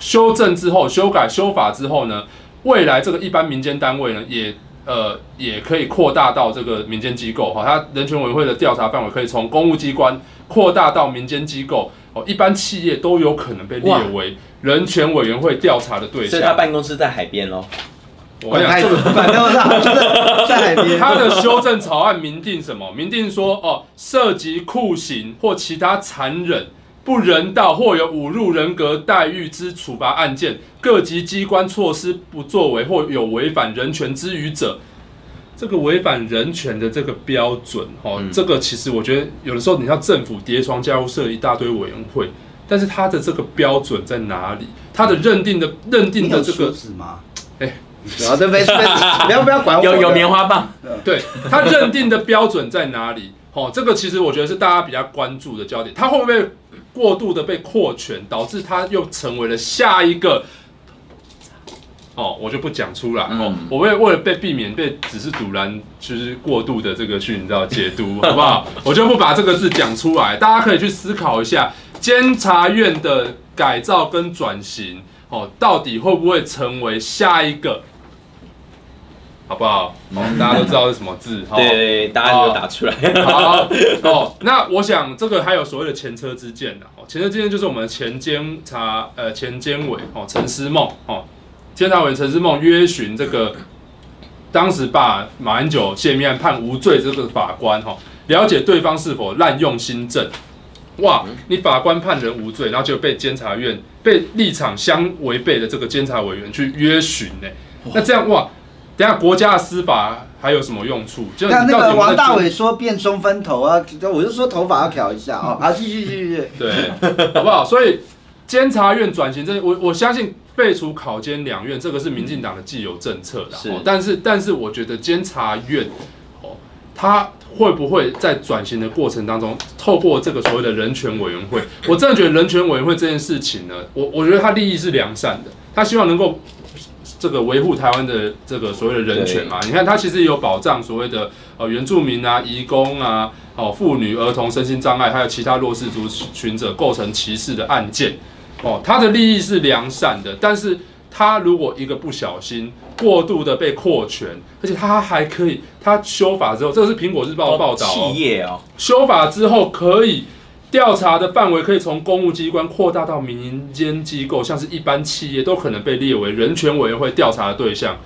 修正之后、修改修法之后呢，未来这个一般民间单位呢，也呃也可以扩大到这个民间机构哈。它人权委员会的调查范围可以从公务机关扩大到民间机构哦，一般企业都有可能被列为人权委员会调查的对象。所以他办公室在海边喽。我讲这个，反正在海边。他的修正草案明定什么？明定说哦，涉及酷刑或其他残忍、不人道或有侮辱人格待遇之处罚案件，各级机关措施不作为或有违反人权之余者，这个违反人权的这个标准，哦，嗯、这个其实我觉得有的时候，你像政府叠床架屋设一大堆委员会，但是他的这个标准在哪里？他的认定的认定的这个是吗？哎。然后这边不要不要管我，有有棉花棒，对，他认定的标准在哪里？哦，这个其实我觉得是大家比较关注的焦点。他会不会过度的被扩权，导致他又成为了下一个？哦，我就不讲出来。哦，我为为了被避免被只是阻拦，就是过度的这个去你知道解读，好不好？我就不把这个字讲出来。大家可以去思考一下，监察院的改造跟转型，哦，到底会不会成为下一个？好不好？哦，大家都知道是什么字，对，对，对，答案就打出来。好哦，那我想这个还有所谓的前车之鉴的哦，前车之鉴就是我们的前监察呃前监委哦陈思梦哦，监察委陈思梦约询这个当时把马英九泄密案判无罪这个法官哈，了解对方是否滥用新政。哇，你法官判人无罪，然后就被监察院被立场相违背的这个监察委员去约询呢？那这样哇？等下，国家的司法还有什么用处？就那那个王大伟说变中分头啊，我就说头发要挑一下啊。好，继续继续继续。对，好不好？所以监察院转型，这我我相信废除考监两院，这个是民进党的既有政策的。是，但是但是我觉得监察院哦，他会不会在转型的过程当中，透过这个所谓的人权委员会？我真的觉得人权委员会这件事情呢，我我觉得他利益是良善的，他希望能够。这个维护台湾的这个所谓的人权嘛，你看它其实有保障所谓的呃原住民啊、移工啊、哦妇女、儿童、身心障碍，还有其他弱势族群者构成歧视的案件，哦，它的利益是良善的，但是它如果一个不小心过度的被扩权，而且它还可以，它修法之后，这个是苹果日报的报道哦，企业哦，修法之后可以。调查的范围可以从公务机关扩大到民间机构，像是一般企业都可能被列为人权委员会调查的对象。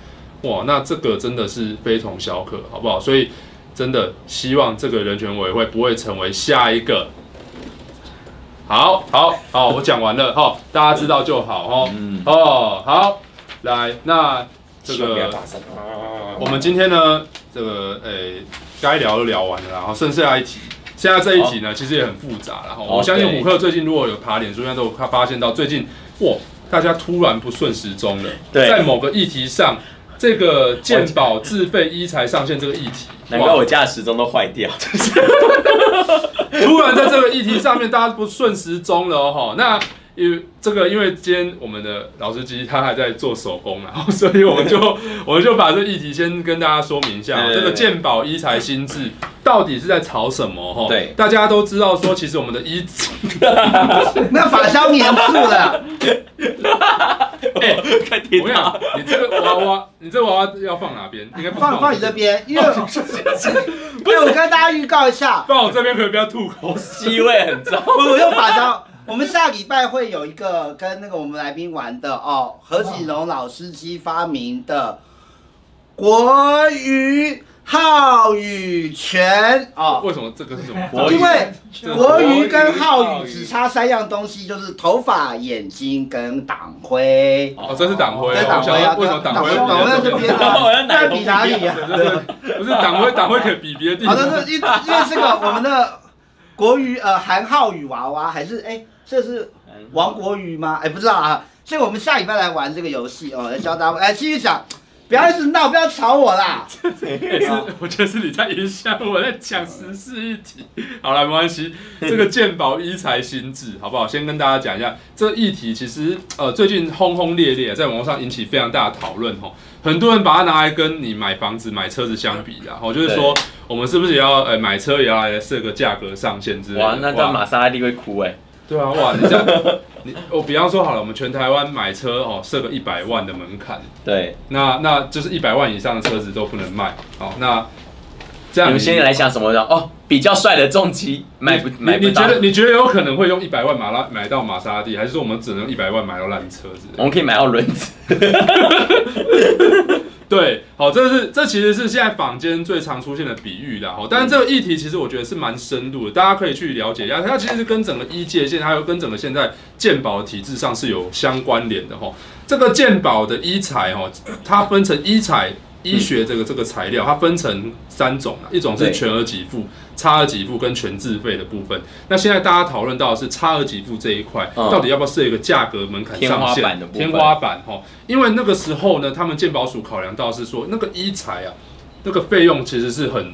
哇，那这个真的是非同小可，好不好？所以真的希望这个人权委员会不会成为下一个。好，好，好，我讲完了哈，大家知道就好哈。哦，好，来，那。这个我们今天呢，这个诶该聊都聊完了，然后剩下一题。现在这一题呢，其实也很复杂。然后我相信虎克最近如果有爬脸书，应该都他发现到最近哇，大家突然不顺时钟了，在某个议题上。这个健保自费医材上线这个议题，难怪我家的时钟都坏掉。突然在这个议题上面，大家不顺时钟了哦。那因为这个，因为今天我们的老司机他还在做手工啊，所以我们就 我们就把这个议题先跟大家说明一下。这个鉴宝医材新制到底是在炒什么？哈，对，大家都知道说，其实我们的医，那法消棉树的。哎，我跟你讲，你这个娃娃，你这个娃娃要放哪边？应该放放你这边，因为不是我跟大家预告一下，放我这边可以不要吐口水气味很重。我用法消，我们下礼拜会有一个跟那个我们来宾玩的哦，何启荣老司机发明的国语。浩宇全哦，为什么这个是什么？因为国语跟浩宇只差三样东西，就是头发、眼睛跟党徽。哦，这是党徽。这党徽啊？为什么党徽？党徽在这边啊？在比哪里啊？不是党徽，党徽可以比别的地方。好的，是因因为这个我们的国语呃韩浩宇娃娃还是哎这是王国瑜吗？哎不知道啊，所以我们下礼拜来玩这个游戏哦，来教大家哎继续讲。不要一直闹，不要吵我啦！是，我觉得是你在影响我在讲时事议题。好了，没关系。这个鉴宝医才心智，好不好？先跟大家讲一下，这个议题其实呃最近轰轰烈烈，在网络上引起非常大的讨论吼。很多人把它拿来跟你买房子、买车子相比，然后就是说，我们是不是也要呃买车也要来设个价格上限之类的？哇，那这样玛莎拉蒂会哭哎。对啊，哇！你这样，你我比方说好了，我们全台湾买车哦，设个一百万的门槛。对，那那就是一百万以上的车子都不能卖。好，那这样你们现在来想什么的？哦，比较帅的重机买不买不你觉得你觉得有可能会用一百万马拉买到玛莎拉蒂，还是说我们只能用一百万买到烂车子？我们可以买到轮子。对，好，这是这其实是现在坊间最常出现的比喻的哈。但是这个议题其实我觉得是蛮深度的，大家可以去了解一下。它其实是跟整个医界现在还有跟整个现在健保的体制上是有相关联的哈。这个健保的医材哈，它分成医材。医学这个这个材料，它分成三种，一种是全额给付、差额给付跟全自费的部分。那现在大家讨论到的是差额给付这一块，到底要不要设一个价格门槛上限？天花板哈，因为那个时候呢，他们健保署考量到是说，那个医材啊，那个费用其实是很。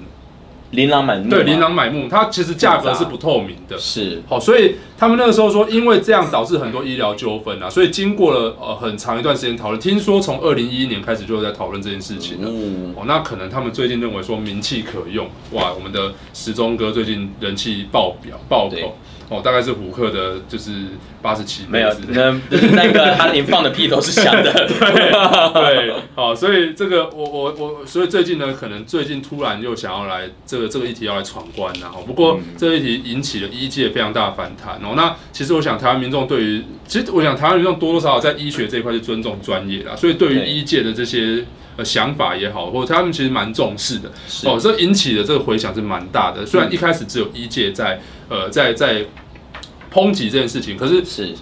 琳琅满目，对，琳琅满目，它其实价格是不透明的，是。好，所以他们那个时候说，因为这样导致很多医疗纠纷啊，所以经过了呃很长一段时间讨论，听说从二零一一年开始就在讨论这件事情了，哦，那可能他们最近认为说名气可用，哇，我们的时钟哥最近人气爆表爆棚。哦，大概是胡克的，就是八十七。没有，那那个他连放的屁都是香的。对对，好，所以这个我我我，所以最近呢，可能最近突然又想要来这个这个议题要来闯关然后不过这个议题引起了医界非常大的反弹哦。那其实我想台湾民众对于，其实我想台湾民众多多少少在医学这一块是尊重专业的，所以对于医界的这些呃想法也好，或者他们其实蛮重视的。哦，这引起的这个回响是蛮大的。虽然一开始只有一界在。呃，在在抨击这件事情，可是是。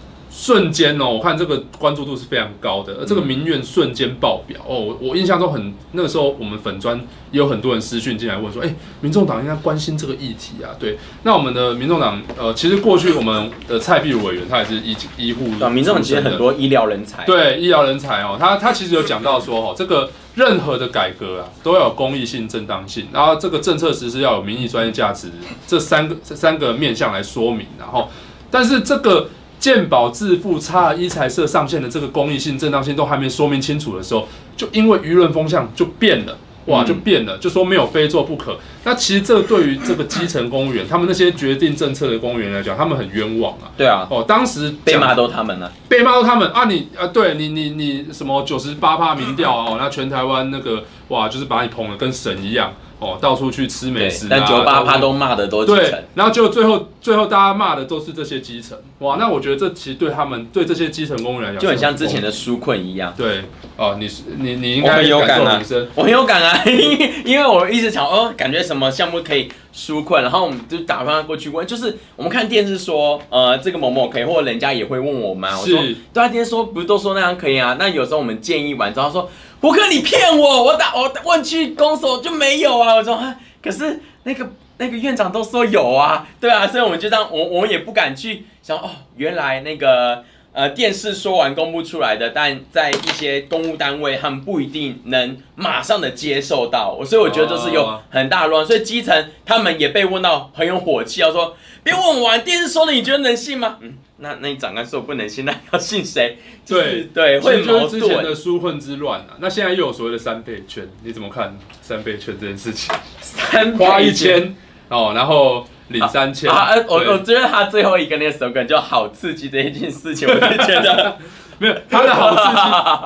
瞬间哦，我看这个关注度是非常高的，而这个民怨瞬间爆表哦。我我印象中很那个时候，我们粉专也有很多人私讯进来问说，哎，民众党应该关心这个议题啊。对，那我们的民众党呃，其实过去我们的蔡壁如委员他也是医医护，民众其实很多医疗人才，对医疗人才哦，他他其实有讲到说哦，这个。任何的改革啊，都要有公益性、正当性，然后这个政策实施要有民意、专业价值，这三个这三个面向来说明。然后，但是这个健保自付差一财社上限的这个公益性、正当性都还没说明清楚的时候，就因为舆论风向就变了。哇，就变了，就说没有非做不可。那其实这对于这个基层公务员，他们那些决定政策的公务员来讲，他们很冤枉啊。对啊，哦，当时被骂都他们了，被骂都他们啊你！你啊，对你你你什么九十八趴民调哦，那全台湾那个哇，就是把你捧得跟神一样哦，到处去吃美食，啊。但九十八趴都骂的都是对，然后就最后最后大家骂的都是这些基层，哇，那我觉得这其实对他们对这些基层公务员来讲，就很像之前的纾困一样。对，哦，你你你应该有感啊，我很有感啊，因为因为我一直想哦，感觉什么项目可以纾困，然后我们就打电话过去问，就是我们看电视说，呃，这个某某可以，或者人家也会问我们，我说，对啊，今天说不是都说那样可以啊？那有时候我们建议完之后他说，胡克你骗我，我打我问去公所就没有啊，我说，可是那个。那个院长都说有啊，对啊，所以我们就这样，我我们也不敢去想哦，原来那个呃电视说完公布出来的，但在一些公务单位，他们不一定能马上的接受到，所以我觉得就是有很大乱，所以基层他们也被问到很有火气，要说别问完电视说的，你觉得能信吗？嗯，那那你长官说不能信，那要信谁？对对，会矛盾。之前的纾困之乱啊，那现在又有所谓的三倍券，你怎么看三倍券这件事情？三花一千。哦，然后领三千啊！我我觉得他最后一个那个 slogan 就好刺激这一件事情，我就觉得 没有他的好刺激，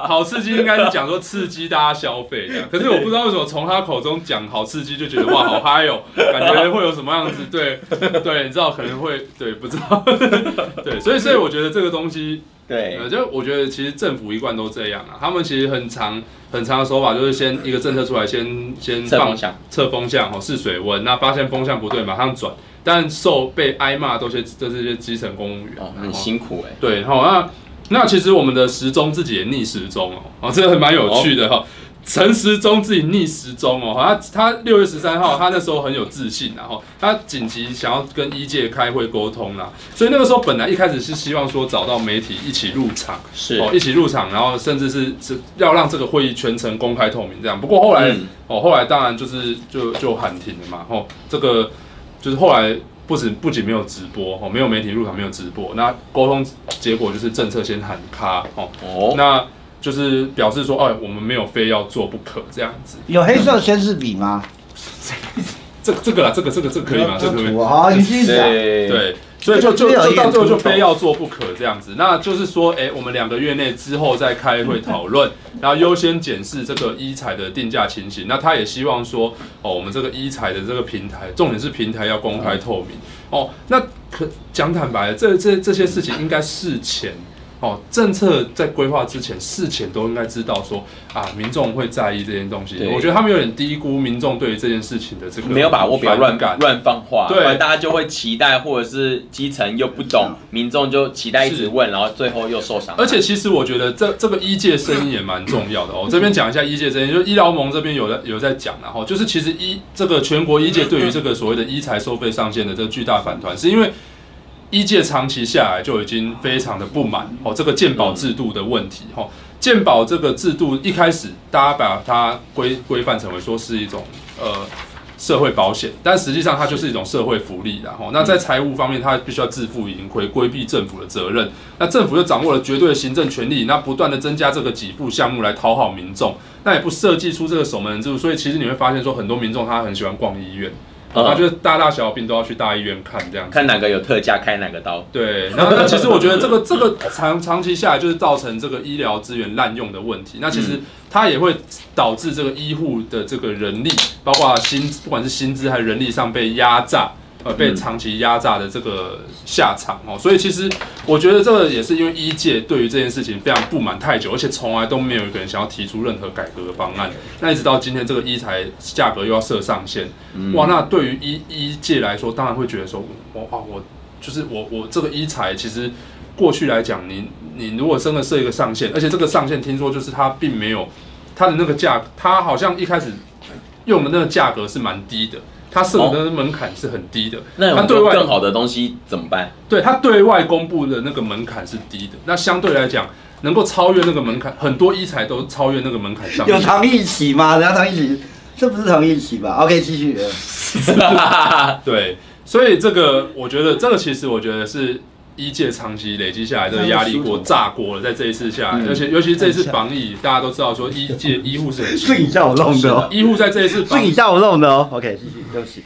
好刺激应该是讲说刺激大家消费的。可是我不知道为什么从他口中讲好刺激就觉得哇好嗨哦，感觉会有什么样子？对 对，你知道可能会对不知道对，所以所以我觉得这个东西。对，就我觉得其实政府一贯都这样啊，他们其实很长很长的手法，就是先一个政策出来，先先放测风向哦，试水温，那发现风向不对，马上转。但受被挨骂都是都是些基层公务员，哦，很辛苦哎。对，好，那那其实我们的时钟自己也逆时钟哦，哦，这个还蛮有趣的哈。陈时中自己逆时钟哦，他他六月十三号，他那时候很有自信，然后他紧急想要跟一届开会沟通啦，所以那个时候本来一开始是希望说找到媒体一起入场，是哦一起入场，然后甚至是是要让这个会议全程公开透明这样。不过后来、嗯、哦后来当然就是就就喊停了嘛，哦这个就是后来不止不仅没有直播哦，没有媒体入场，没有直播，那沟通结果就是政策先喊卡哦哦那。就是表示说，哎，我们没有非要做不可这样子。有黑色宣示笔吗？这这个啦，这个这个这个可以吗？这个可以。好，你继续讲。对，所以就就就到最后就非要做不可这样子。那就是说，哎，我们两个月内之后再开会 讨论，然后优先检视这个医材的定价情形。那他也希望说，哦，我们这个医材的这个平台，重点是平台要公开透明。哦，那可讲坦白的，这这这些事情应该事前。哦，政策在规划之前，事前都应该知道说啊，民众会在意这件东西。我觉得他们有点低估民众对于这件事情的这个没有把握，不要乱干乱放话，对，大家就会期待，或者是基层又不懂，民众就期待一直问，然后最后又受伤。而且其实我觉得这这个医界声音也蛮重要的哦。我这边讲一下医界声音，就是医疗盟这边有在有在讲，然后就是其实医这个全国医界对于这个所谓的医材收费上限的这个巨大反弹，是因为。医界长期下来就已经非常的不满哦，这个健保制度的问题哈，健保这个制度一开始大家把它规规范成为说是一种呃社会保险，但实际上它就是一种社会福利的哈。那在财务方面，它必须要自负盈亏，规避政府的责任。那政府又掌握了绝对的行政权力，那不断的增加这个给付项目来讨好民众，那也不设计出这个守门人制度，所以其实你会发现说很多民众他很喜欢逛医院。他就是大大小小病都要去大医院看这样子，看哪个有特价开哪个刀。对，然后那其实我觉得这个这个长长期下来就是造成这个医疗资源滥用的问题。那其实它也会导致这个医护的这个人力，包括薪，不管是薪资还是人力上被压榨。呃，被长期压榨的这个下场哦，所以其实我觉得这个也是因为医界对于这件事情非常不满太久，而且从来都没有一个人想要提出任何改革的方案。那一直到今天，这个一材价格又要设上限，哇，那对于医医界来说，当然会觉得说，哇，我就是我我这个一材其实过去来讲，你你如果真的设一个上限，而且这个上限听说就是它并没有它的那个价，它好像一开始用的那个价格是蛮低的。它设的门槛是很低的，那它对外更好的东西怎么办？对，它对外公布的那个门槛是低的，那相对来讲，能够超越那个门槛，很多医材都超越那个门槛上。有唐一起吗？人家唐一起，这不是唐一起吧？OK，继续。对，所以这个我觉得，这个其实我觉得是。医界长期累积下来的压力锅炸锅了，在这一次下来，而且尤其是这一次防疫，大家都知道说医界医护是很 是你叫我弄的哦，医护在这一次是你叫我弄的哦。OK，谢谢，对不起。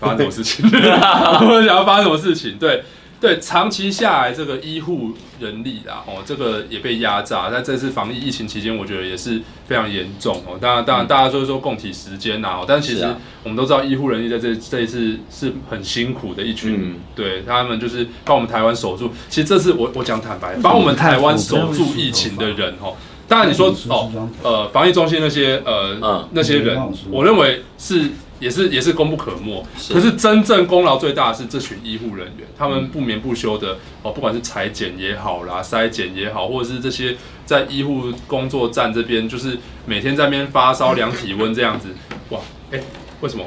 发生什么事情？我想要发生什么事情？对，对，长期下来这个医护人力啦，哦，这个也被压榨。在这次防疫疫情期间，我觉得也是非常严重哦。当然，当然，大家就是说共体时间呐，但其实我们都知道，医护人力在这这一次是很辛苦的一群，嗯、对他们就是帮我们台湾守住。其实这次我我讲坦白，帮我们台湾守住疫情的人哦。当然你说哦，呃，防疫中心那些呃那些人，我认为是。也是也是功不可没，是可是真正功劳最大的是这群医护人员，他们不眠不休的哦，不管是裁剪也好啦，筛检也好，或者是这些在医护工作站这边，就是每天在那边发烧量体温这样子，哇，哎、欸，为什么？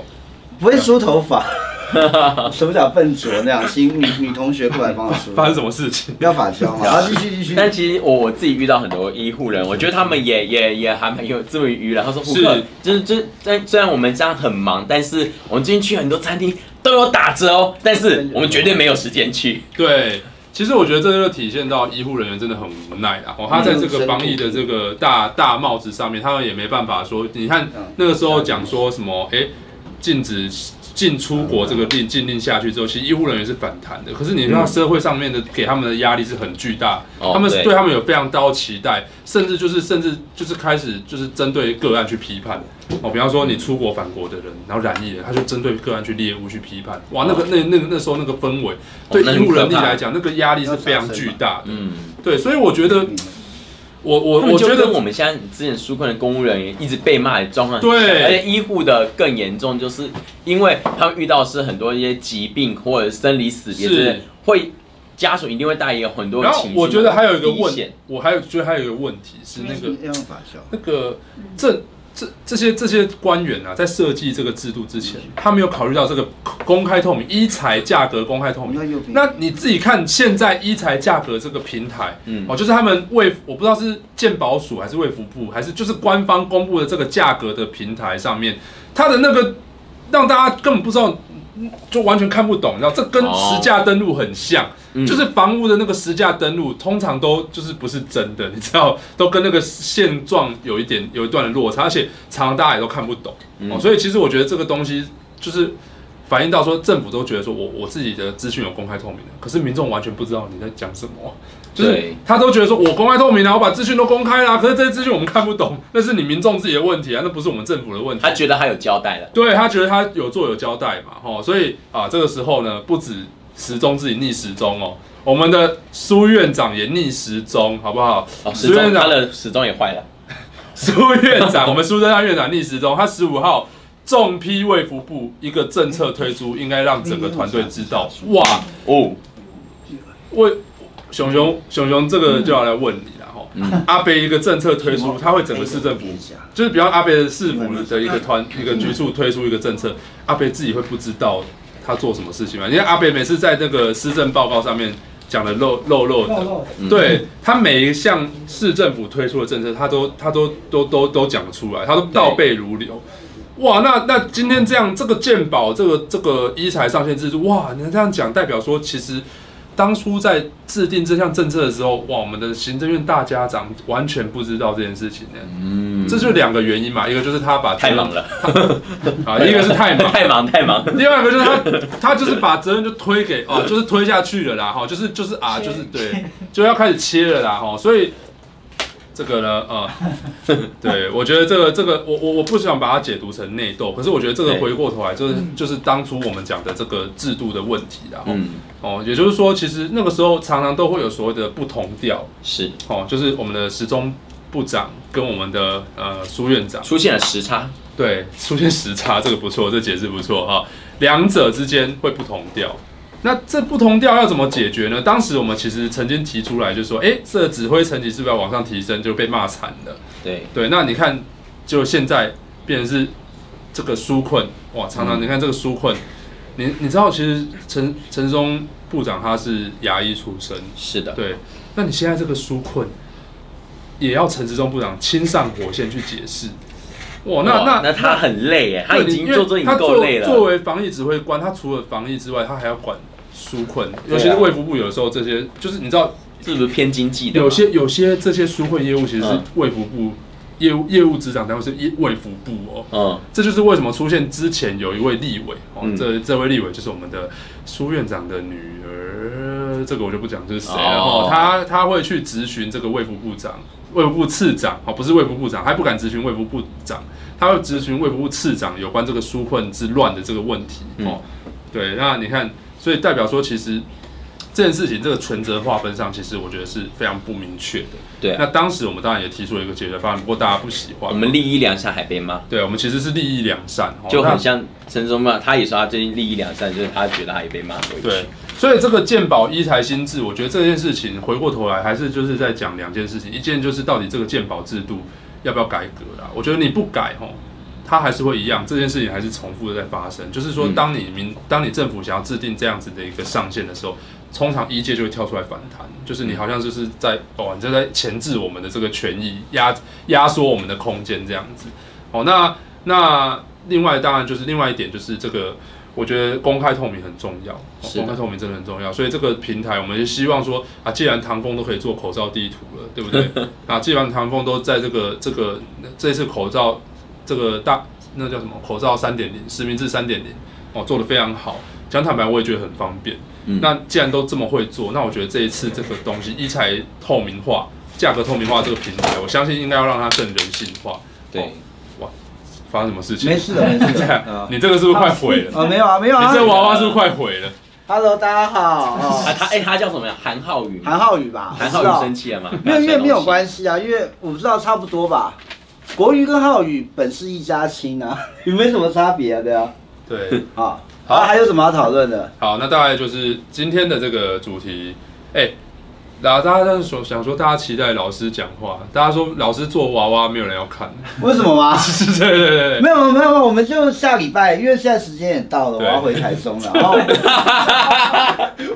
不会梳头发。手脚笨拙那样，请女女同学过来帮我梳。发生什么事情？不要发胶嘛。然后继续继续。但其实我我自己遇到很多医护人，我觉得他们也也也还蛮有这么娱的。他说：“顾客就是就是，虽虽然我们这样很忙，但是我们最近去很多餐厅都有打折哦。但是我们绝对没有时间去。”对，其实我觉得这就体现到医护人员真的很无奈啊。哦，他在这个防疫的这个大大帽子上面，他们也没办法说。你看那个时候讲说什么？哎，禁止。进出国这个令禁令下去之后，其实医护人员是反弹的。可是你知道社会上面的给他们的压力是很巨大，他们对他们有非常高期待，甚至就是甚至就是开始就是针对个案去批判哦。比方说你出国返国的人，然后染疫了，他就针对个案去猎物去批判。哇，那个那那个那时候那个氛围，对医护人力来讲，那个压力是非常巨大的。嗯，对，所以我觉得。我我我觉得我们现在之前纾困的公务人员一直被骂的状况，对，而且医护的更严重，就是因为他们遇到是很多一些疾病或者生离死别，是会家属一定会带有很多情绪。我觉得还有一个问题，我还有觉得还有一个问题是那个那个这。这这些这些官员啊，在设计这个制度之前，他没有考虑到这个公开透明，一材价格公开透明。那你自己看，现在一材价格这个平台，嗯，哦，就是他们卫，我不知道是鉴宝署还是卫福部，还是就是官方公布的这个价格的平台上面，它的那个让大家根本不知道。就完全看不懂，你知道这跟实价登录很像，就是房屋的那个实价登录，通常都就是不是真的，你知道，都跟那个现状有一点有一段的落差，而且常常大家也都看不懂，嗯、哦，所以其实我觉得这个东西就是反映到说政府都觉得说我我自己的资讯有公开透明的，可是民众完全不知道你在讲什么。就是他都觉得说，我公开透明啊，我把资讯都公开了，可是这些资讯我们看不懂，那是你民众自己的问题啊，那不是我们政府的问题。他觉得他有交代了，对，他觉得他有做有交代嘛，吼，所以啊，这个时候呢，不止时钟自己逆时钟哦，我们的苏院长也逆时钟，好不好？哦，苏院长的时钟也坏了。苏院长，我们苏贞昌院长逆时钟，他十五号重批卫福部一个政策推出，应该让整个团队知道，哇哦，为。熊熊熊熊，这个就要来问你了哈。嗯、阿北一个政策推出，他会整个市政府，就是比方阿北的市府的一个团一个局处推出一个政策，阿北自己会不知道他做什么事情吗？因为阿北每次在那个施政报告上面讲的漏漏漏的，对他每一项市政府推出的政策，他都他都都都都讲得出来，他都倒背如流。哇，那那今天这样这个鉴宝这个这个医材上线制度，哇，你这样讲代表说其实。当初在制定这项政策的时候，哇，我们的行政院大家长完全不知道这件事情呢。嗯，这就两个原因嘛，一个就是他把太忙了，啊，一个是太忙，太忙太忙，另外一个就是他他就是把责任就推给哦，就是推下去了啦，哈，就是就是啊，就是对，就要开始切了啦，哈，所以。这个呢，呃，对，我觉得这个这个，我我我不想把它解读成内斗，可是我觉得这个回过头来就是就是当初我们讲的这个制度的问题，然后哦，也就是说，其实那个时候常常都会有所谓的不同调，是哦，就是我们的时钟部长跟我们的呃苏院长出现了时差，对，出现时差，这个不错，这解释不错哈，两者之间会不同调。那这不同调要怎么解决呢？当时我们其实曾经提出来，就是说，哎，这个指挥层级是不是要往上提升？就被骂惨了。对对，那你看，就现在变成是这个纾困，哇，常常你看这个纾困，你你知道，其实陈陈时中部长他是牙医出身，是的，对。那你现在这个纾困，也要陈时中部长亲上火线去解释。哇，那那那他很累耶，他已经做这已经够累了。作为防疫指挥官，他除了防疫之外，他还要管。纾困，尤其是卫福部，有的时候这些就是你知道是不是偏经济的？有些有些这些纾困业务其实是卫福部业务业务执掌单位是卫福部哦。嗯，这就是为什么出现之前有一位立委哦，这这位立委就是我们的苏院长的女儿。这这个我就不讲是谁了。他他会去质询这个卫福部长、卫福部次长，哦，不是卫福部长，还不敢质询卫福部长，他会质询卫福部次长有关这个纾困之乱的这个问题。哦，对，那你看，所以代表说其实。这件事情，这个权责划分上，其实我觉得是非常不明确的。对，那当时我们当然也提出了一个解决方案，不过大家不喜欢。我们利益良善还被骂。对，我们其实是利益良善，就很像陈忠骂，他也说他最近利益良善，就是他觉得他也被骂回去。对，所以这个鉴宝一台新制，我觉得这件事情回过头来还是就是在讲两件事情，一件就是到底这个鉴宝制度要不要改革啦？我觉得你不改吼，它还是会一样，这件事情还是重复的在发生。就是说，当你民，当你政府想要制定这样子的一个上限的时候。通常一界就会跳出来反弹，就是你好像就是在哦，你就在钳制我们的这个权益，压压缩我们的空间这样子。哦，那那另外当然就是另外一点就是这个，我觉得公开透明很重要，公开透明真的很重要。所以这个平台，我们就希望说啊，既然唐风都可以做口罩地图了，对不对？啊，既然唐风都在这个这个这次口罩这个大那叫什么口罩三点零实名制三点零哦，做得非常好。讲坦白，我也觉得很方便。嗯、那既然都这么会做，那我觉得这一次这个东西，一才透明化、价格透明化这个平台，我相信应该要让它更人性化。对，哦、哇，发生什么事情？没事的，没事的。你这个是不是快毁了？哦，没有啊，没有啊。你这个娃娃是不是快毁了？Hello，大家好。哦、啊，他哎、欸，他叫什么呀？韩浩宇。韩浩宇吧？韩浩宇生气了吗？没有，因为没有关系啊，因为我不知道差不多吧。国瑜跟浩宇本是一家亲啊，有 没有什么差别啊？对啊。对啊。好，还有什么要讨论的？好，那大概就是今天的这个主题。哎、欸，大家在说，想说大家期待老师讲话，大家说老师做娃娃没有人要看，为什么吗？对对对对，没有没有没有，我们就下礼拜，因为现在时间也到了，我要回台中了。然后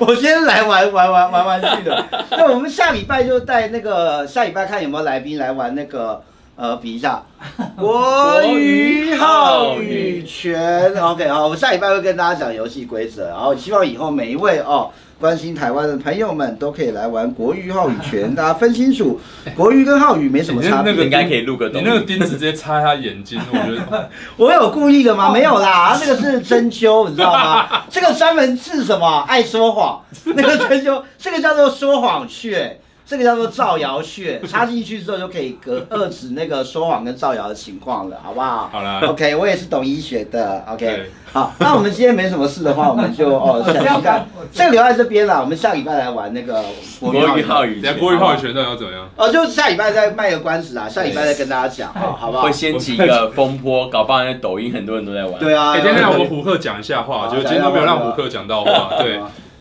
我先来玩玩玩玩玩具的。那我们下礼拜就带那个下礼拜看有没有来宾来玩那个。呃，比一下，国语浩宇拳，OK，好，我们下礼拜会跟大家讲游戏规则，然后希望以后每一位哦关心台湾的朋友们都可以来玩国语浩宇拳，大家分清楚，国语跟浩宇没什么差别。那个应该可以录个，你那个钉子直接插他眼睛，我觉得。我有故意的吗？没有啦，那个是针灸，你知道吗？这个专门治什么？爱说谎，那个针灸，这个叫做说谎穴。这个叫做造谣穴，插进去之后就可以隔遏止那个说谎跟造谣的情况了，好不好？好了，OK，我也是懂医学的，OK。好，那我们今天没什么事的话，我们就哦，下期看，这个留在这边啦。我们下礼拜来玩那个国瑜浩宇，等下国瑜浩宇拳到要怎么样？哦，就下礼拜再卖个关子啊，下礼拜再跟大家讲，好，好不好？会掀起一个风波，搞不好那抖音很多人都在玩。对啊，今天让我们虎克讲一下话，就是今天都没有让虎克讲到话，对。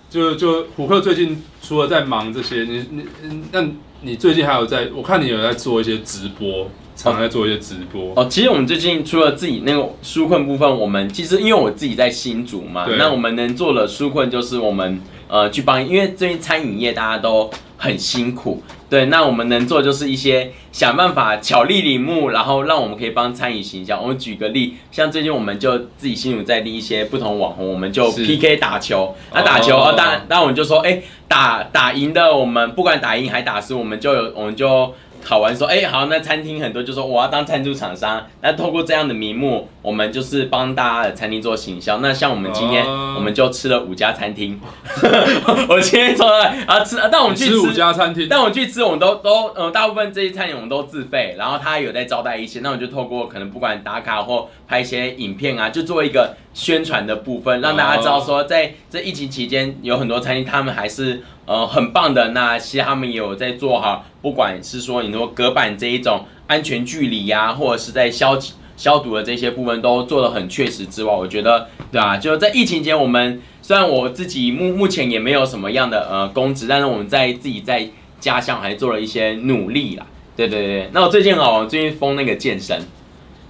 就就虎克最近除了在忙这些，你你那你最近还有在？我看你有在做一些直播，常在做一些直播。哦，其实我们最近除了自己那个纾困部分，我们其实因为我自己在新竹嘛，那我们能做的纾困就是我们呃去帮，因为最近餐饮业大家都很辛苦。对，那我们能做就是一些想办法巧立名目，然后让我们可以帮餐饮行销。我们举个例，像最近我们就自己心里在立一些不同网红，我们就 PK 打球。那、啊、打球，哦，当然，当然我们就说，哎，打打赢的，我们不管打赢还打输，我们就有，我们就。考完说，哎、欸，好，那餐厅很多就说我要当赞助厂商，那透过这样的名目，我们就是帮大家的餐厅做行销。那像我们今天，我们就吃了五家餐厅。我今天说了啊吃，但我们去吃，吃五家餐厅，但我们去吃，我们都都嗯，大部分这些餐饮我们都自费，然后他有在招待一些，那我就透过可能不管打卡或拍一些影片啊，就做一个宣传的部分，让大家知道说，在这疫情期间，有很多餐厅他们还是。呃，很棒的。那其实他们也有在做好，不管是说你说隔板这一种安全距离呀、啊，或者是在消消毒的这些部分都做得很确实之外，我觉得，对啊，就在疫情间，我们虽然我自己目目前也没有什么样的呃公职，但是我们在自己在家乡还做了一些努力啦。对对对，那我最近哦，最近封那个健身，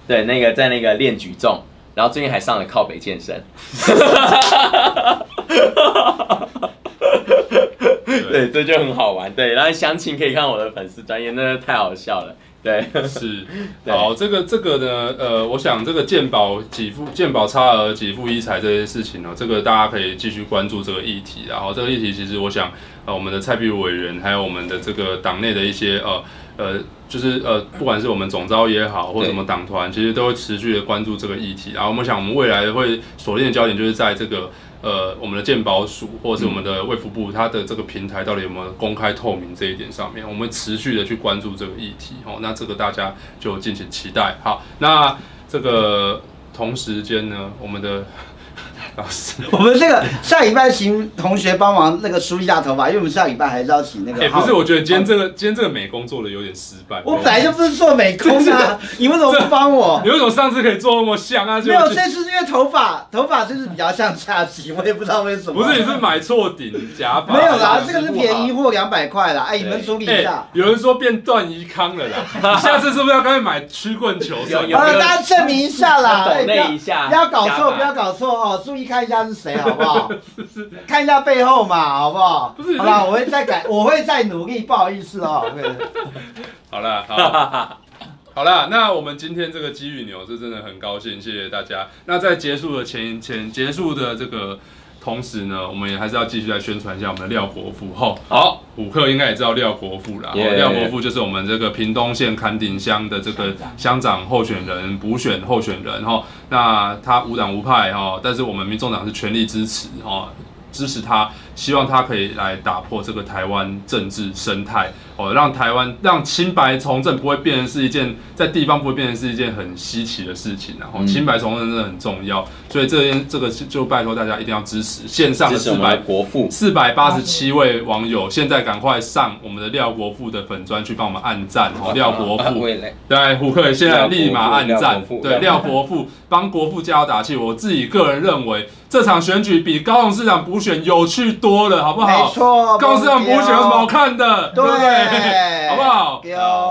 对，那个在那个练举重，然后最近还上了靠北健身。对，这就很好玩。对，然后详情可以看我的粉丝专业，那个太好笑了。对，是。好，这个这个呢，呃，我想这个健保给付、健保差额给付医材这些事情呢，这个大家可以继续关注这个议题。然后这个议题其实我想，呃，我们的蔡壁如委员，还有我们的这个党内的一些呃呃，就是呃，不管是我们总召也好，或什么党团，其实都会持续的关注这个议题。然后我们想，我们未来会锁定的焦点就是在这个。呃我们的健保署或者是我们的卫福部，它的这个平台到底有没有公开透明这一点上面，我们持续的去关注这个议题哦。那这个大家就敬请期待。好，那这个同时间呢，我们的。老师，我们这个下礼拜请同学帮忙那个梳一下头发，因为我们下礼拜还是要请那个。哎，不是，我觉得今天这个今天这个美工做的有点失败。我本来就不是做美工的，你为什么不帮我？你为什么上次可以做那么像啊？没有，这次因为头发头发就是比较像下棋，我也不知道为什么。不是，你是买错顶假发？没有啦，这个是便宜货，两百块啦。哎，你们处理一下。有人说变段宜康了啦，下次是不是要赶紧买曲棍球？好了，大家证明一下啦，抖内一下，不要搞错，不要搞错哦，注意看一下是谁。好不好？看一下背后嘛，好不好？不是，好了，我会再改，我会再努力，不好意思哦。好了，好，好了，那我们今天这个机遇牛是真的很高兴，谢谢大家。那在结束的前前结束的这个同时呢，我们也还是要继续来宣传一下我们的廖国富。吼，好，虎克应该也知道廖国富啦。廖国富就是我们这个屏东县坎顶乡的这个乡长候选人补选候选人。吼，那他无党无派哈，但是我们民众党是全力支持哈，支持他，希望他可以来打破这个台湾政治生态。哦，让台湾让清白从政不会变成是一件在地方不会变成是一件很稀奇的事情，然后清白从政真的很重要，所以这件这个就拜托大家一定要支持线上的四百国父四百八十七位网友，现在赶快上我们的廖国富的粉专去帮我们按赞哦，廖国富对胡克现在立马按赞，对廖国富帮国富加油打气，我自己个人认为这场选举比高雄市长补选有趣多了，好不好？没错，高雄市长补选有什么好看的？对。好不好？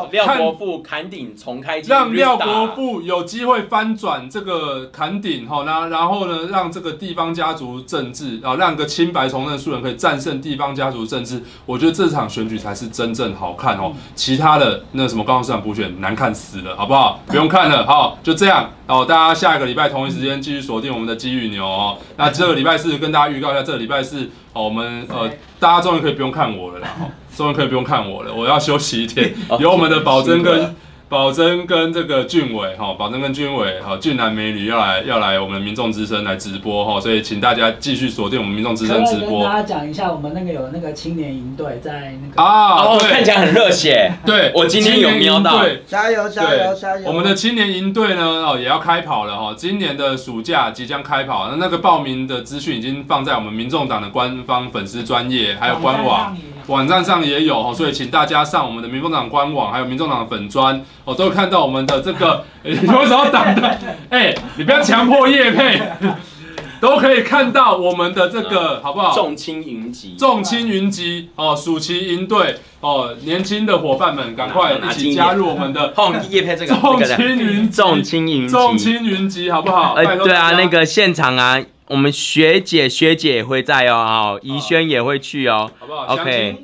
廖国富坎顶重开机，让廖国富有机会翻转这个坎顶哈，那然后呢，让这个地方家族政治啊，让个清白从政素人可以战胜地方家族政治，我觉得这场选举才是真正好看哦。其他的那什么高雄市长补选难看死了，好不好？不用看了，好，就这样哦。大家下一个礼拜同一时间继续锁定我们的机遇牛哦。那这个礼拜四跟大家预告一下，这个礼拜四哦，我们呃，大家终于可以不用看我了啦。终于可以不用看我了，我要休息一天。有我们的宝珍跟宝珍跟这个俊伟哈，宝珍跟俊伟哈，俊男美女要来要来我们民众之声来直播哈，所以请大家继续锁定我们民众之声直播。跟大家讲一下，我们那个有那个青年营队在那个啊，看起来很热血。对，我今天有瞄到，加油加油加油！我们的青年营队呢哦也要开跑了哈，今年的暑假即将开跑，那那个报名的资讯已经放在我们民众党的官方粉丝专业还有官网。网站上也有，所以请大家上我们的民众党官网，还有民众党的粉专，哦，都会看到我们的这个，你为什么要挡的？哎、欸，你不要强迫叶配，都可以看到我们的这个，好不好？众青云集，众青云集，哦，暑期营队，哦，年轻的伙伴们，赶快一起加入我们的众青云众青云众青云集，好不好？哎、欸，对啊，那个现场啊。我们学姐学姐也会在哦，好，怡轩也会去哦，好不好？OK，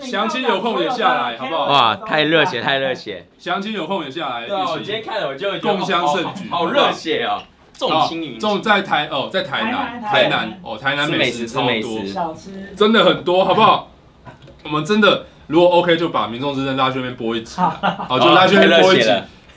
详情有空也下来，好不好？哇，太热血，太热血！详情有空也下来，对，我今天看了我就共襄盛举，好热血哦！重青云，众在台哦，在台南，台南哦，台南美食超多，真的很多，好不好？我们真的如果 OK，就把民众之声拉去那边播一集，好，就拉去那边播一集。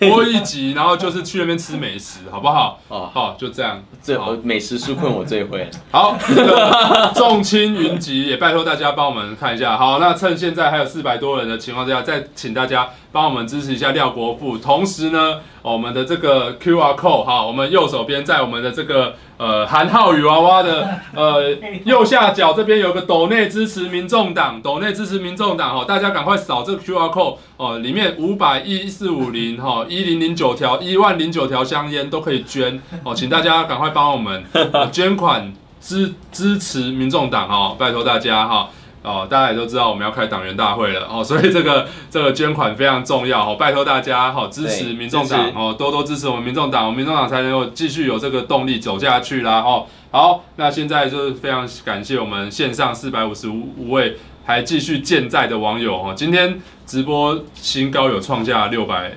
播一集，然后就是去那边吃美食，好不好？哦，好，就这样。最好美食纾困我最会。好，众卿云集也拜托大家帮我们看一下。好，那趁现在还有四百多人的情况之下，再请大家帮我们支持一下廖国富。同时呢，我们的这个 QR code 哈，我们右手边在我们的这个。呃，韩浩宇娃娃的呃 右下角这边有个抖内支持民众党，抖内支持民众党哈，大家赶快扫这个 QR code 哦，里面五百一四五零哈一零零九条一万零九条香烟都可以捐哦，请大家赶快帮我们捐款支支持民众党哈，拜托大家哈。哦，大家也都知道我们要开党员大会了哦，所以这个这个捐款非常重要哦，拜托大家好支持民众党哦，多多支持我们民众党，我们民众党才能够继续有这个动力走下去啦哦。好，那现在就是非常感谢我们线上四百五十五位还继续健在的网友哦，今天直播新高有创下六百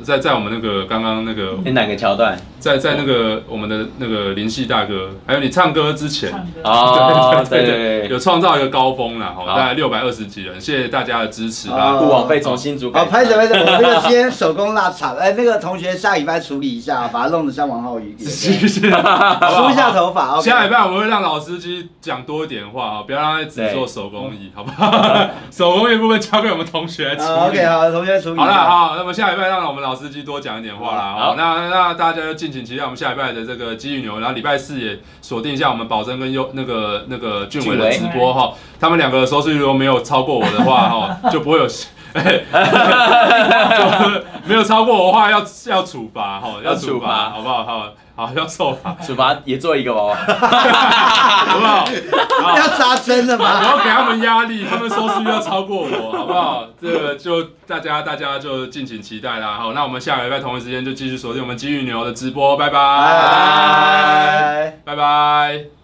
在在我们那个刚刚那个哪个桥段？在在那个我们的那个林夕大哥，还有你唱歌之前，哦，对对对，有创造一个高峰了，好，大概六百二十几人，谢谢大家的支持啦。不枉费从新组。好，拍着拍着，我这个今天手工腊肠，哎，那个同学下礼拜处理一下，把它弄得像王浩宇，是是，梳一下头发。下礼拜我们会让老司机讲多一点话啊，不要让他只做手工艺，好不好？手工艺部分交给我们同学处理。OK，好，同学处理。好了，好，那么下礼拜让我们老司机多讲一点话啦。好，那那大家就敬请期待我们下礼拜的这个机遇牛，然后礼拜四也锁定一下我们宝珍跟优那个那个俊伟的直播哈，他们两个的收视率如果没有超过我的话 哈，就不会有。哎，没有超过我的话要要处罚哈，要处罚，好不好？好，好要受罚，处罚也做一个吧，好不好？要扎针了吗？我要给他们压力，他们收视率要超过我，好不好？这个就大家大家就敬请期待啦。好，那我们下个礼拜同一时间就继续锁定我们金鱼牛的直播，拜拜，拜拜，拜拜。